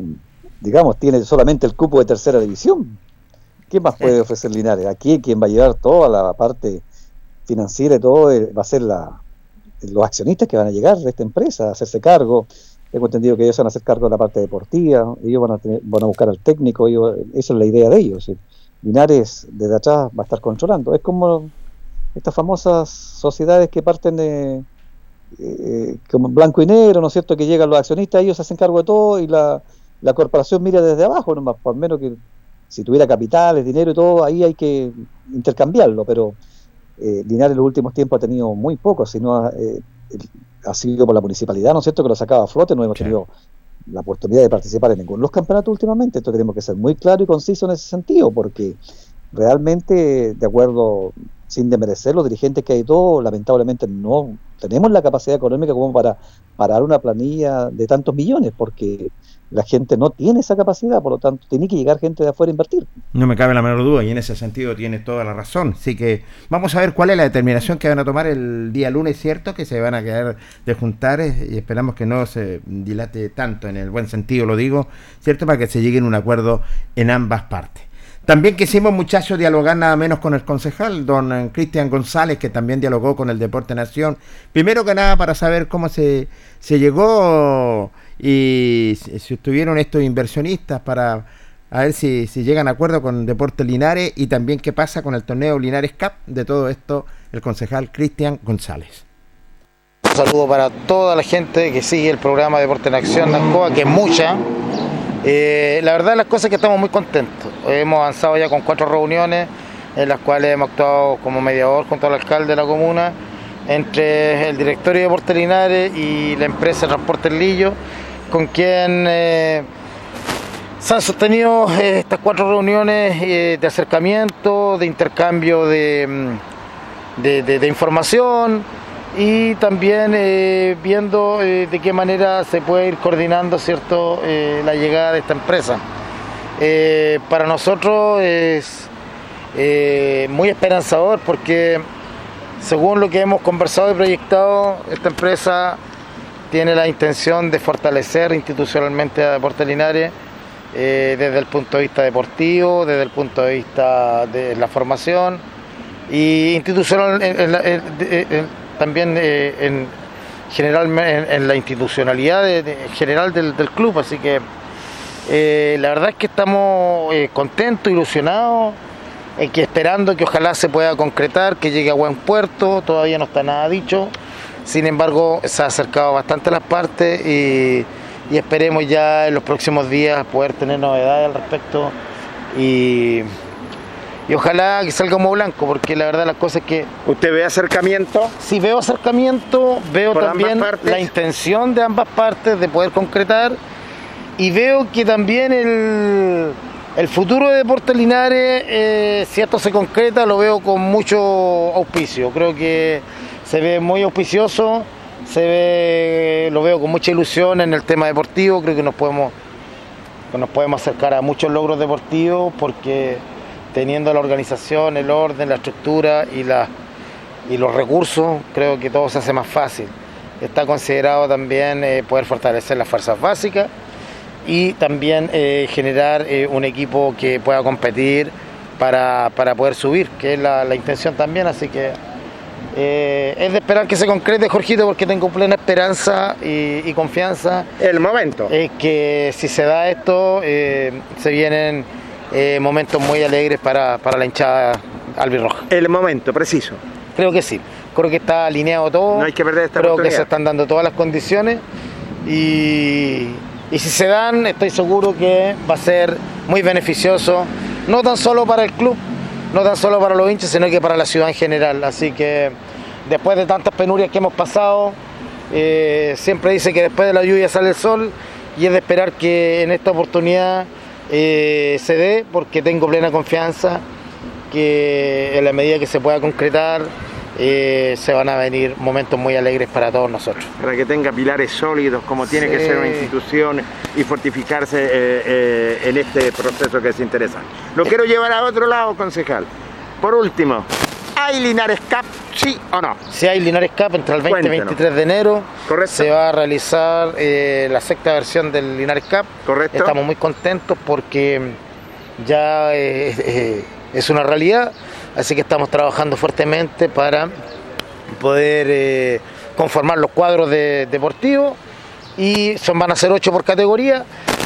digamos, tiene solamente el cupo de tercera división. ¿Qué más puede ofrecer Linares? Aquí quien va a llevar toda la parte financiera y todo eh, va a ser la, los accionistas que van a llegar de esta empresa, a hacerse cargo. Tengo entendido que ellos van a hacer cargo de la parte deportiva, ellos van a, buscar al técnico, ellos, esa es la idea de ellos. Linares desde atrás va a estar controlando. Es como estas famosas sociedades que parten de eh, como blanco y negro, ¿no es cierto? Que llegan los accionistas, ellos se hacen cargo de todo y la, la corporación mira desde abajo, nomás, por menos que si tuviera capitales, dinero y todo, ahí hay que intercambiarlo, pero eh, Linares en los últimos tiempos ha tenido muy poco, sino eh, ha sido por la municipalidad, ¿no es cierto?, que lo sacaba a flote, no hemos tenido la oportunidad de participar en ninguno de los campeonatos últimamente, entonces tenemos que ser muy claro y conciso en ese sentido, porque realmente, de acuerdo, sin demerecer los dirigentes que hay todos, lamentablemente no tenemos la capacidad económica como para parar una planilla de tantos millones, porque la gente no tiene esa capacidad, por lo tanto, tiene que llegar gente de afuera a invertir. No me cabe la menor duda, y en ese sentido tienes toda la razón. Así que vamos a ver cuál es la determinación que van a tomar el día lunes, ¿cierto? Que se van a quedar de juntar y esperamos que no se dilate tanto, en el buen sentido lo digo, ¿cierto? Para que se llegue a un acuerdo en ambas partes. También quisimos, muchachos, dialogar nada menos con el concejal, don Cristian González, que también dialogó con el Deporte Nación. Primero que nada, para saber cómo se, se llegó y si estuvieron estos inversionistas para a ver si, si llegan a acuerdo con Deporte Linares y también qué pasa con el torneo Linares Cup. De todo esto, el concejal Cristian González. Un saludo para toda la gente que sigue el programa Deporte en Acción que es mucha Eh, la verdad las cosas es que estamos muy contentos. Hemos avanzado ya con cuatro reuniones en las cuales hemos actuado como mediador junto al alcalde de la comuna entre el directorio de Portes Linares y la empresa Transportes Lillo, con quien eh, se han sostenido eh, estas cuatro reuniones de acercamiento, de intercambio de, mm, de información y también eh, viendo eh, de qué manera se puede ir coordinando cierto Eh, la llegada de esta empresa. Para nosotros es muy esperanzador porque según lo que hemos conversado y proyectado, esta empresa tiene la intención de fortalecer institucionalmente a Deportes Linares desde el punto de vista deportivo, desde el punto de vista de la formación y institucional también eh, en, general, en, la institucionalidad general del, club. Así que eh, la verdad es que estamos eh, contentos, ilusionados, que esperando que ojalá se pueda concretar, que llegue a buen puerto, todavía no está nada dicho. Sin embargo, se ha acercado bastante las partes y, y esperemos ya en los próximos días poder tener novedades al respecto y, y ojalá que salga como blanco, porque la verdad las cosas es que... ¿Usted ve acercamiento? Sí, veo acercamiento, veo ¿Por también la intención de ambas partes de poder concretar y veo que también el, el futuro de Deportes Linares, eh, si esto se concreta, lo veo con mucho auspicio. Creo que se ve muy auspicioso, se ve, lo veo con mucha ilusión en el tema deportivo. Creo que nos podemos, que nos podemos acercar a muchos logros deportivos porque teniendo la organización, el orden, la estructura y, la, y los recursos, creo que todo se hace más fácil. Está considerado también eh, poder fortalecer las fuerzas básicas y también eh, generar eh, un equipo que pueda competir para, para poder subir, que es la, la intención también, así que eh, es de esperar que se concrete, Jorgito, porque tengo plena esperanza y, y confianza. El momento. Es que si se da esto, eh, se vienen eh, momentos muy alegres para, para la hinchada albirroja. El momento, preciso. Creo que sí. Creo que está alineado todo. No hay que perder esta Creo que se están dando todas las condiciones. Y, y si se dan, estoy seguro que va a ser muy beneficioso, no tan solo para el club, no tan solo para los hinchas, sino que para la ciudad en general. Así que después de tantas penurias que hemos pasado, eh, siempre dice que después de la lluvia sale el sol y es de esperar que en esta oportunidad eh, se dé, porque tengo plena confianza que en la medida que se pueda concretar eh, se van a venir momentos muy alegres para todos nosotros. Para que tenga pilares sólidos, como tiene que ser una institución y fortificarse eh, eh, en este proceso que es interesante. Lo quiero llevar a otro lado, concejal. Por último, ¿hay Linares Cup, sí o no? Si hay Linares Cup entre el 20 y Cuéntanos. 23 de enero, Correcto. se va a realizar eh, la sexta versión del Linares Cup. Correcto. Estamos muy contentos porque ya eh, eh, es una realidad, así que estamos trabajando fuertemente para poder conformar los cuadros de- deportivos y son, van a ser ocho por categoría,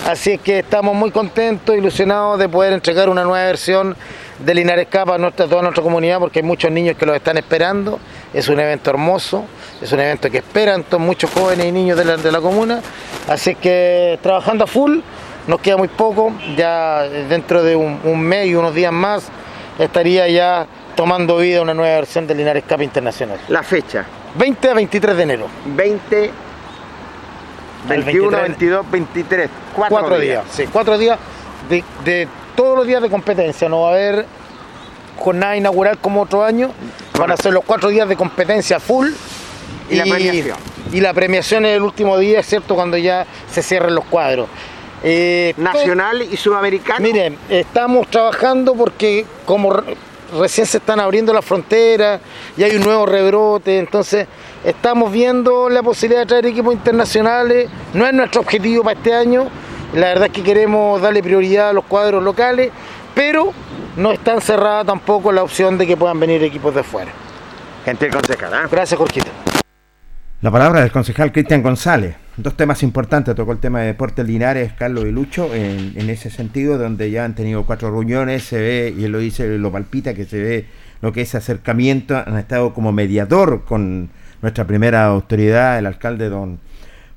así que estamos muy contentos, ilusionados de poder entregar una nueva versión de Linares Cup a nuestra, toda nuestra comunidad porque hay muchos niños que los están esperando, es un evento hermoso, es un evento que esperan todos muchos jóvenes y niños de la, de la comuna, así que trabajando a full, nos queda muy poco, ya dentro de un, un mes y unos días más estaría ya tomando vida una nueva versión de Linares Cup Internacional. La fecha. 20 a 23 de enero. 20, El 21, 23. 22, 23. Cuatro, Cuatro, días. Sí, cuatro días de, de todos los días de competencia. No va a haber jornada inaugural como otro año. Van a ser los cuatro días de competencia full. Y la premiación. Y la premiación es el último día, ¿cierto? Cuando ya se cierren los cuadros. Eh, Nacional y sudamericano. Miren, estamos trabajando porque como re- recién se están abriendo las fronteras y hay un nuevo rebrote, entonces estamos viendo la posibilidad de traer equipos internacionales. No es nuestro objetivo para este año. La verdad es que queremos darle prioridad a los cuadros locales, pero no está encerrada tampoco la opción de que puedan venir equipos de fuera. Gente concejal, ¿ah? Gracias, Jorgito. La palabra del concejal Cristian González. Dos temas importantes, tocó el tema de Deportes Linares, Carlos y Lucho, en, en ese sentido, donde ya han tenido cuatro reuniones, se ve, y él lo dice, lo palpita, que se ve lo que es acercamiento, han estado como mediador con nuestra primera autoridad, el alcalde don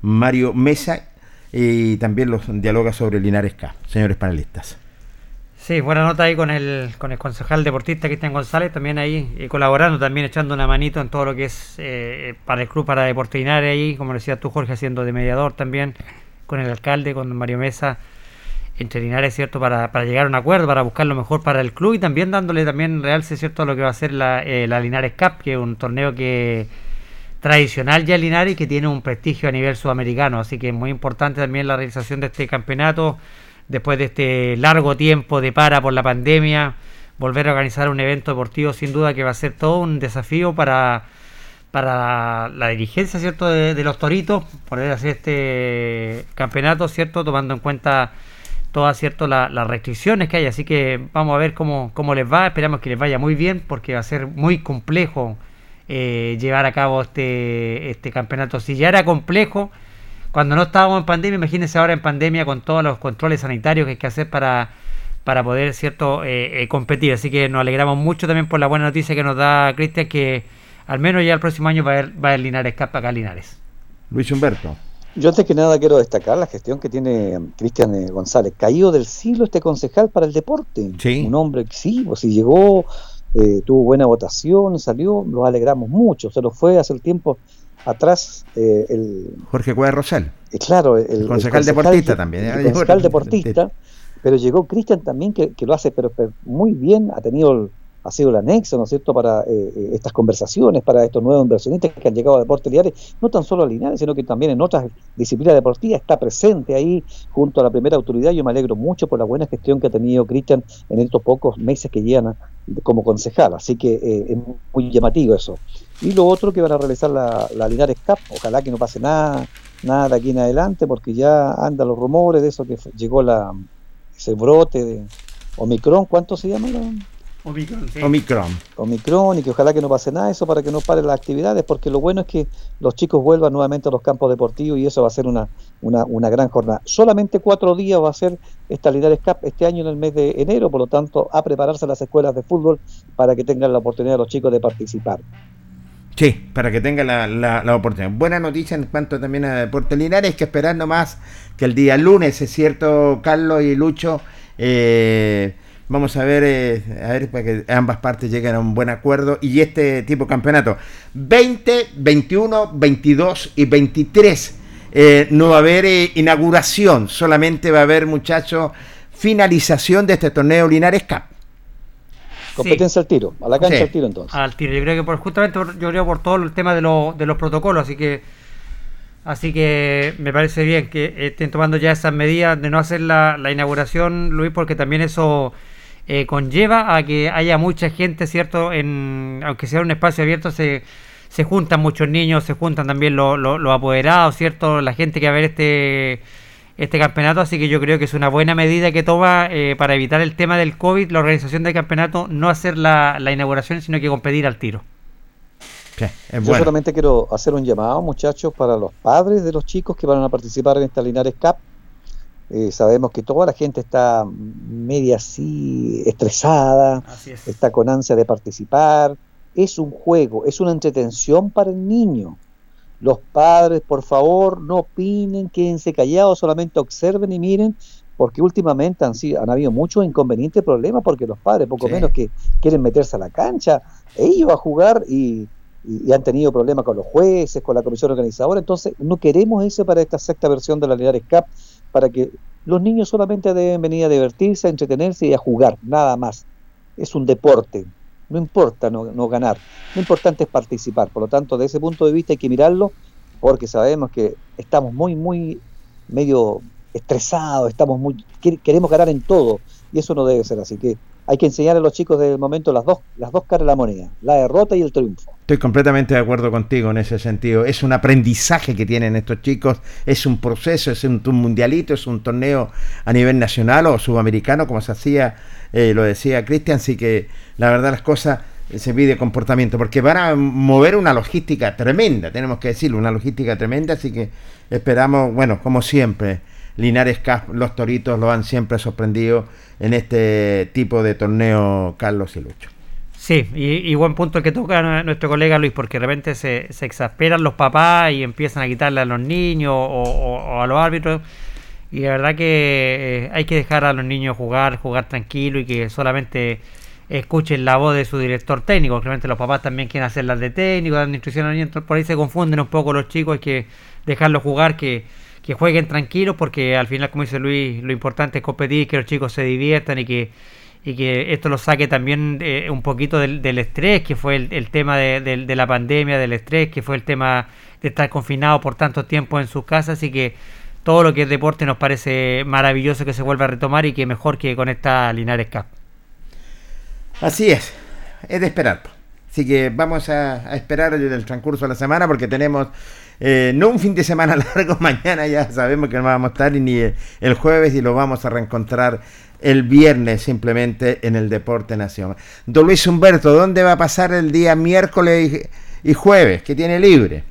Mario Mesa, y también los dialoga sobre Linares K, señores panelistas. Sí, buena nota ahí con el, con el concejal deportista Cristian González, también ahí eh, colaborando, también echando una manito en todo lo que es eh, para el club, para Deportes Linares ahí, como decías tú Jorge, haciendo de mediador también, con el alcalde, con Mario Mesa, entre Linares, ¿cierto? Para, para llegar a un acuerdo, para buscar lo mejor para el club y también dándole también realce, ¿cierto? A lo que va a ser la, eh, la Linares Cup, que es un torneo que tradicional ya Linares que tiene un prestigio a nivel sudamericano, así que es muy importante también la realización de este campeonato después de este largo tiempo de para por la pandemia, volver a organizar un evento deportivo sin duda que va a ser todo un desafío para, para la dirigencia cierto de, de los toritos, poder hacer este campeonato, cierto, tomando en cuenta todas cierto la- las restricciones que hay, así que vamos a ver cómo, cómo les va, esperamos que les vaya muy bien porque va a ser muy complejo eh, llevar a cabo este, este campeonato. Si ya era complejo cuando no estábamos en pandemia, imagínense ahora en pandemia con todos los controles sanitarios que hay que hacer para, para poder cierto eh, eh, competir. Así que nos alegramos mucho también por la buena noticia que nos da Cristian, que al menos ya el próximo año va a haber, va a haber Linares Cup acá Linares. Luis Humberto. Yo antes que nada quiero destacar la gestión que tiene um, Cristian eh, González. Caído del siglo este concejal para el deporte. Un hombre sí, pues si llegó, eh, tuvo buena votación, salió, lo alegramos mucho. Se lo fue hace el tiempo atrás eh, el... Jorge Cueva Rosell. eh, claro, el, el concejal deportista también, ¿eh? El concejal deportista, pero llegó Cristian también que, que lo hace pero, pero muy bien, ha tenido el- ha sido el anexo, ¿no es cierto?, para eh, eh, estas conversaciones, para estos nuevos inversionistas que han llegado a Deportes Linares, no tan solo a Linares, sino que también en otras disciplinas deportivas, está presente ahí junto a la primera autoridad. Yo me alegro mucho por la buena gestión que ha tenido Cristian en estos pocos meses que llegan como concejal, así que eh, es muy llamativo eso. Y lo otro que van a realizar la, la Linares Cup, ojalá que no pase nada, nada de aquí en adelante, porque ya andan los rumores de eso que llegó la ese brote de Omicron, ¿cuánto se llama? la- Omicron, sí. Omicron. Omicron y que ojalá que no pase nada eso para que no paren las actividades, porque lo bueno es que los chicos vuelvan nuevamente a los campos deportivos y eso va a ser una, una, una gran jornada. Solamente cuatro días va a ser esta Linares Cup este año en el mes de enero, por lo tanto, a prepararse las escuelas de fútbol para que tengan la oportunidad los chicos de participar. Sí, para que tenga la, la- la oportunidad. Buena noticia en cuanto también a Deportes Linares, que esperar nomás que el día lunes, es cierto, Carlos y Lucho, eh, vamos a ver, eh, a ver para que ambas partes lleguen a un buen acuerdo y este tipo de campeonato 20, 21, 22 y 23 eh, no va a haber eh, inauguración, solamente va a haber muchachos finalización de este torneo Linares Cup. Competencia al tiro, a la cancha Sí. al tiro entonces. Al tiro, yo creo que por, justamente por- yo creo por todo el tema de, lo- de los protocolos, así que así que me parece bien que estén tomando ya esas medidas de no hacer la, la inauguración, Luis, porque también eso eh, conlleva a que haya mucha gente, ¿cierto? En, aunque sea un espacio abierto, se, se juntan muchos niños, se juntan también los, los- los apoderados, ¿cierto? La gente que va a ver este, este campeonato, así que yo creo que es una buena medida que toma eh, para evitar el tema del COVID, la organización del campeonato, no hacer la, la inauguración, sino que competir al tiro. Yo solamente quiero hacer un llamado, muchachos, para los padres de los chicos que van a participar en esta Linares Cup. Eh, sabemos que toda la gente está media así estresada, está con ansia de participar. Es un juego, es una entretención para el niño. Los padres, por favor, no opinen, quédense callados, solamente observen y miren, porque últimamente han, sido, han habido muchos inconvenientes, problemas, porque los padres, poco Sí. menos que quieren meterse a la cancha, ellos a jugar y, y- y han tenido problemas con los jueces, con la comisión organizadora. Entonces, no queremos eso para esta sexta versión de la Linares Cup, para que los niños solamente deben venir a divertirse, a entretenerse y a jugar, nada más. Es un deporte, no importa no, no ganar, lo importante es participar. Por lo tanto, de ese punto de vista hay que mirarlo, porque sabemos que estamos muy, muy medio estresados, estamos muy, quer- queremos ganar en todo, y eso no debe ser así. que hay que enseñar a los chicos del momento las dos, las dos caras de la moneda, la derrota y el triunfo. Estoy completamente de acuerdo contigo en ese sentido. Es un aprendizaje que tienen estos chicos, es un proceso, es un, un mundialito, es un torneo a nivel nacional o sudamericano, como se hacía, eh, lo decía Cristian, así que la verdad las cosas eh, se pide comportamiento, porque van a mover una logística tremenda, tenemos que decirlo, una logística tremenda, así que esperamos, bueno, como siempre, Linares Cup, los toritos lo han siempre sorprendido en este tipo de torneo, Carlos y Lucho. Sí, y, y, buen punto que toca nuestro colega Luis, porque de repente se, se exasperan los papás y empiezan a quitarle a los niños o, a los árbitros. Y la verdad que eh, hay que dejar a los niños jugar, jugar tranquilo y que solamente escuchen la voz de su director técnico. Realmente los papás también quieren hacer las de técnico, dando instrucciones. Por ahí se confunden un poco los chicos, hay que dejarlos jugar, que, que jueguen tranquilos, porque al final, como dice Luis, lo importante es competir, que los chicos se diviertan y que y que esto lo saque también eh, un poquito del, estrés, que fue el, tema de, la pandemia, del estrés, que fue el tema de estar confinado por tanto tiempo en sus casas, y que todo lo que es deporte nos parece maravilloso que se vuelva a retomar y que mejor que con esta Linares Cup. Así es, es de esperar. Así que vamos a, a esperar el, el, transcurso de la semana porque tenemos eh, no un fin de semana largo, mañana ya sabemos que no vamos a estar ni el, jueves y lo vamos a reencontrar el viernes simplemente en el Deporte Nación. Don Luis Humberto, ¿dónde va a pasar el día miércoles y, y jueves? que tiene libre?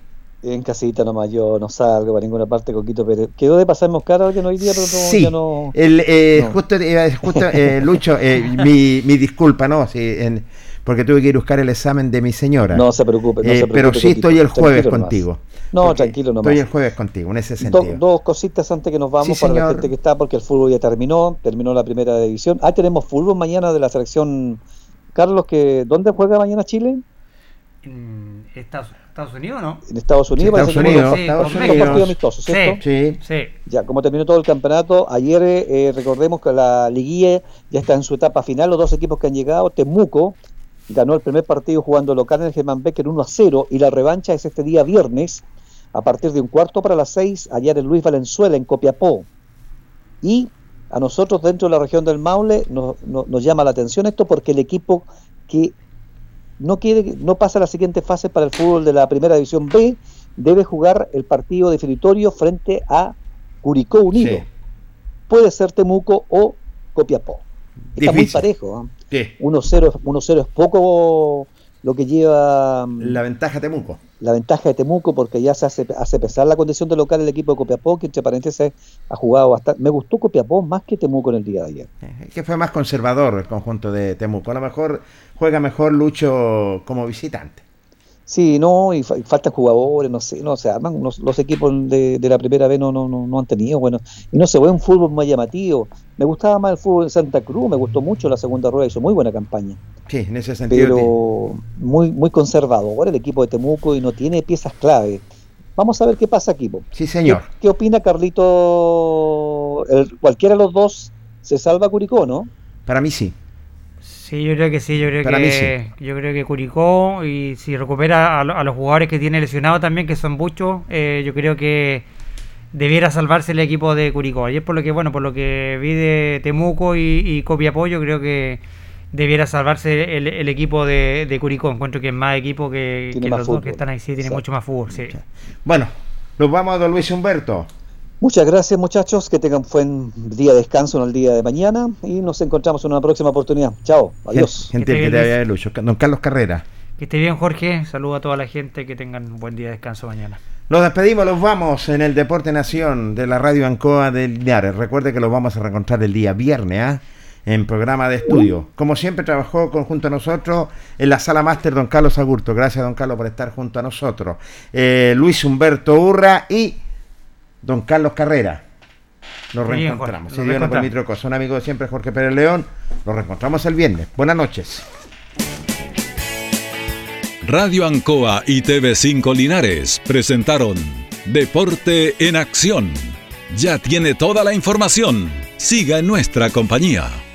En casita nomás, yo no salgo para ninguna parte, Coquito Pérez. Quedó de pasar Moscara que no hoy día, pero sí, ya no. El, eh, no. Justo, justo eh, Lucho, eh, mi, mi, disculpa, ¿no? Sí, en, porque tuve que ir a buscar el examen de mi señora. No se preocupe, no se preocupe Pero sí estoy el jueves contigo. No, tranquilo nomás. Estoy el jueves contigo, en ese sentido. Do, dos cositas antes que nos vamos sí, para señor. la gente que está, porque el fútbol ya terminó, terminó la primera división. Ah, tenemos fútbol mañana de la selección. Carlos, que ¿dónde juega mañana Chile? En Estados, Estados Unidos, ¿no? En Estados Unidos, sí, Estados Unidos, sí, Estados Unidos. Un partido amistoso, ¿cierto? Sí, sí. Ya, como terminó todo el campeonato, ayer eh, recordemos que la liguilla ya está en su etapa final, los dos equipos que han llegado, Temuco ganó el primer partido jugando local en el Germán Becker 1 a 0 y la revancha es este día viernes a partir de un cuarto para las 6 allá en Luis Valenzuela en Copiapó. Y a nosotros dentro de la región del Maule nos, nos, nos llama la atención esto porque el equipo que no quiere no pasa a la siguiente fase para el fútbol de la primera división B debe jugar el partido definitorio frente a Curicó Unido. Sí. Puede ser Temuco o Copiapó. Está Difícil. muy parejo. ¿eh? 1-0 es poco lo que lleva la ventaja de Temuco. La ventaja de Temuco porque ya se hace, hace pesar la condición de local el equipo de Copiapó, que entre paréntesis ha jugado bastante. Me gustó Copiapó más que Temuco en el día de ayer. Es que fue más conservador el conjunto de Temuco. A lo mejor juega mejor Lucho como visitante. Sí, no, y, fa y faltan jugadores, no sé, no se arman, los, los equipos de, de, la primera vez no, no, no, no, han tenido, bueno, y no se ve un fútbol más llamativo. Me gustaba más el fútbol en Santa Cruz, me gustó mucho la segunda rueda, hizo muy buena campaña. Sí, en ese sentido. Pero muy, muy conservador el equipo de Temuco y no tiene piezas clave. Vamos a ver qué pasa aquí. Sí, señor. ¿Qué, qué opina Carlito? El, cualquiera de los dos se salva Curicó, ¿no? Para mí sí. Sí, yo creo que sí, yo creo Para que sí. yo creo que Curicó y si recupera a, a, los jugadores que tiene lesionados también, que son muchos, eh, yo creo que debiera salvarse el equipo de Curicó. Y es por lo que, bueno, por lo que vi de Temuco y, y Copiapó, yo creo que debiera salvarse el, el equipo de, de, Curicó. Encuentro que es más equipo que, que los fútbol. dos que están ahí, sí, tiene mucho más fútbol, sí. Bueno, nos vamos a don Luis Humberto. Muchas gracias muchachos, que tengan buen día de descanso en el día de mañana y nos encontramos en una próxima oportunidad. Chao, adiós. Gente que, te vaya de Lucho. Don Carlos Carrera. Que esté bien Jorge, saludo a toda la gente, que tengan un buen día de descanso mañana. Nos despedimos, los vamos en el Deporte Nación de la Radio Ancoa de Linares. Recuerde que los vamos a reencontrar el día viernes, ¿eh? en programa de estudio. Como siempre trabajó junto a nosotros en la sala máster don Carlos Agurto. Gracias don Carlos por estar junto a nosotros. Eh, Luis Humberto Urra y don Carlos Carrera. Nos Bien, reencontramos. Si Dios nos permite cosa. Un amigo de siempre, Jorge Pérez León. Nos reencontramos el viernes. Buenas noches. Radio Ancoa y TV5 Linares presentaron Deporte en Acción. Ya tiene toda la información. Siga en nuestra compañía.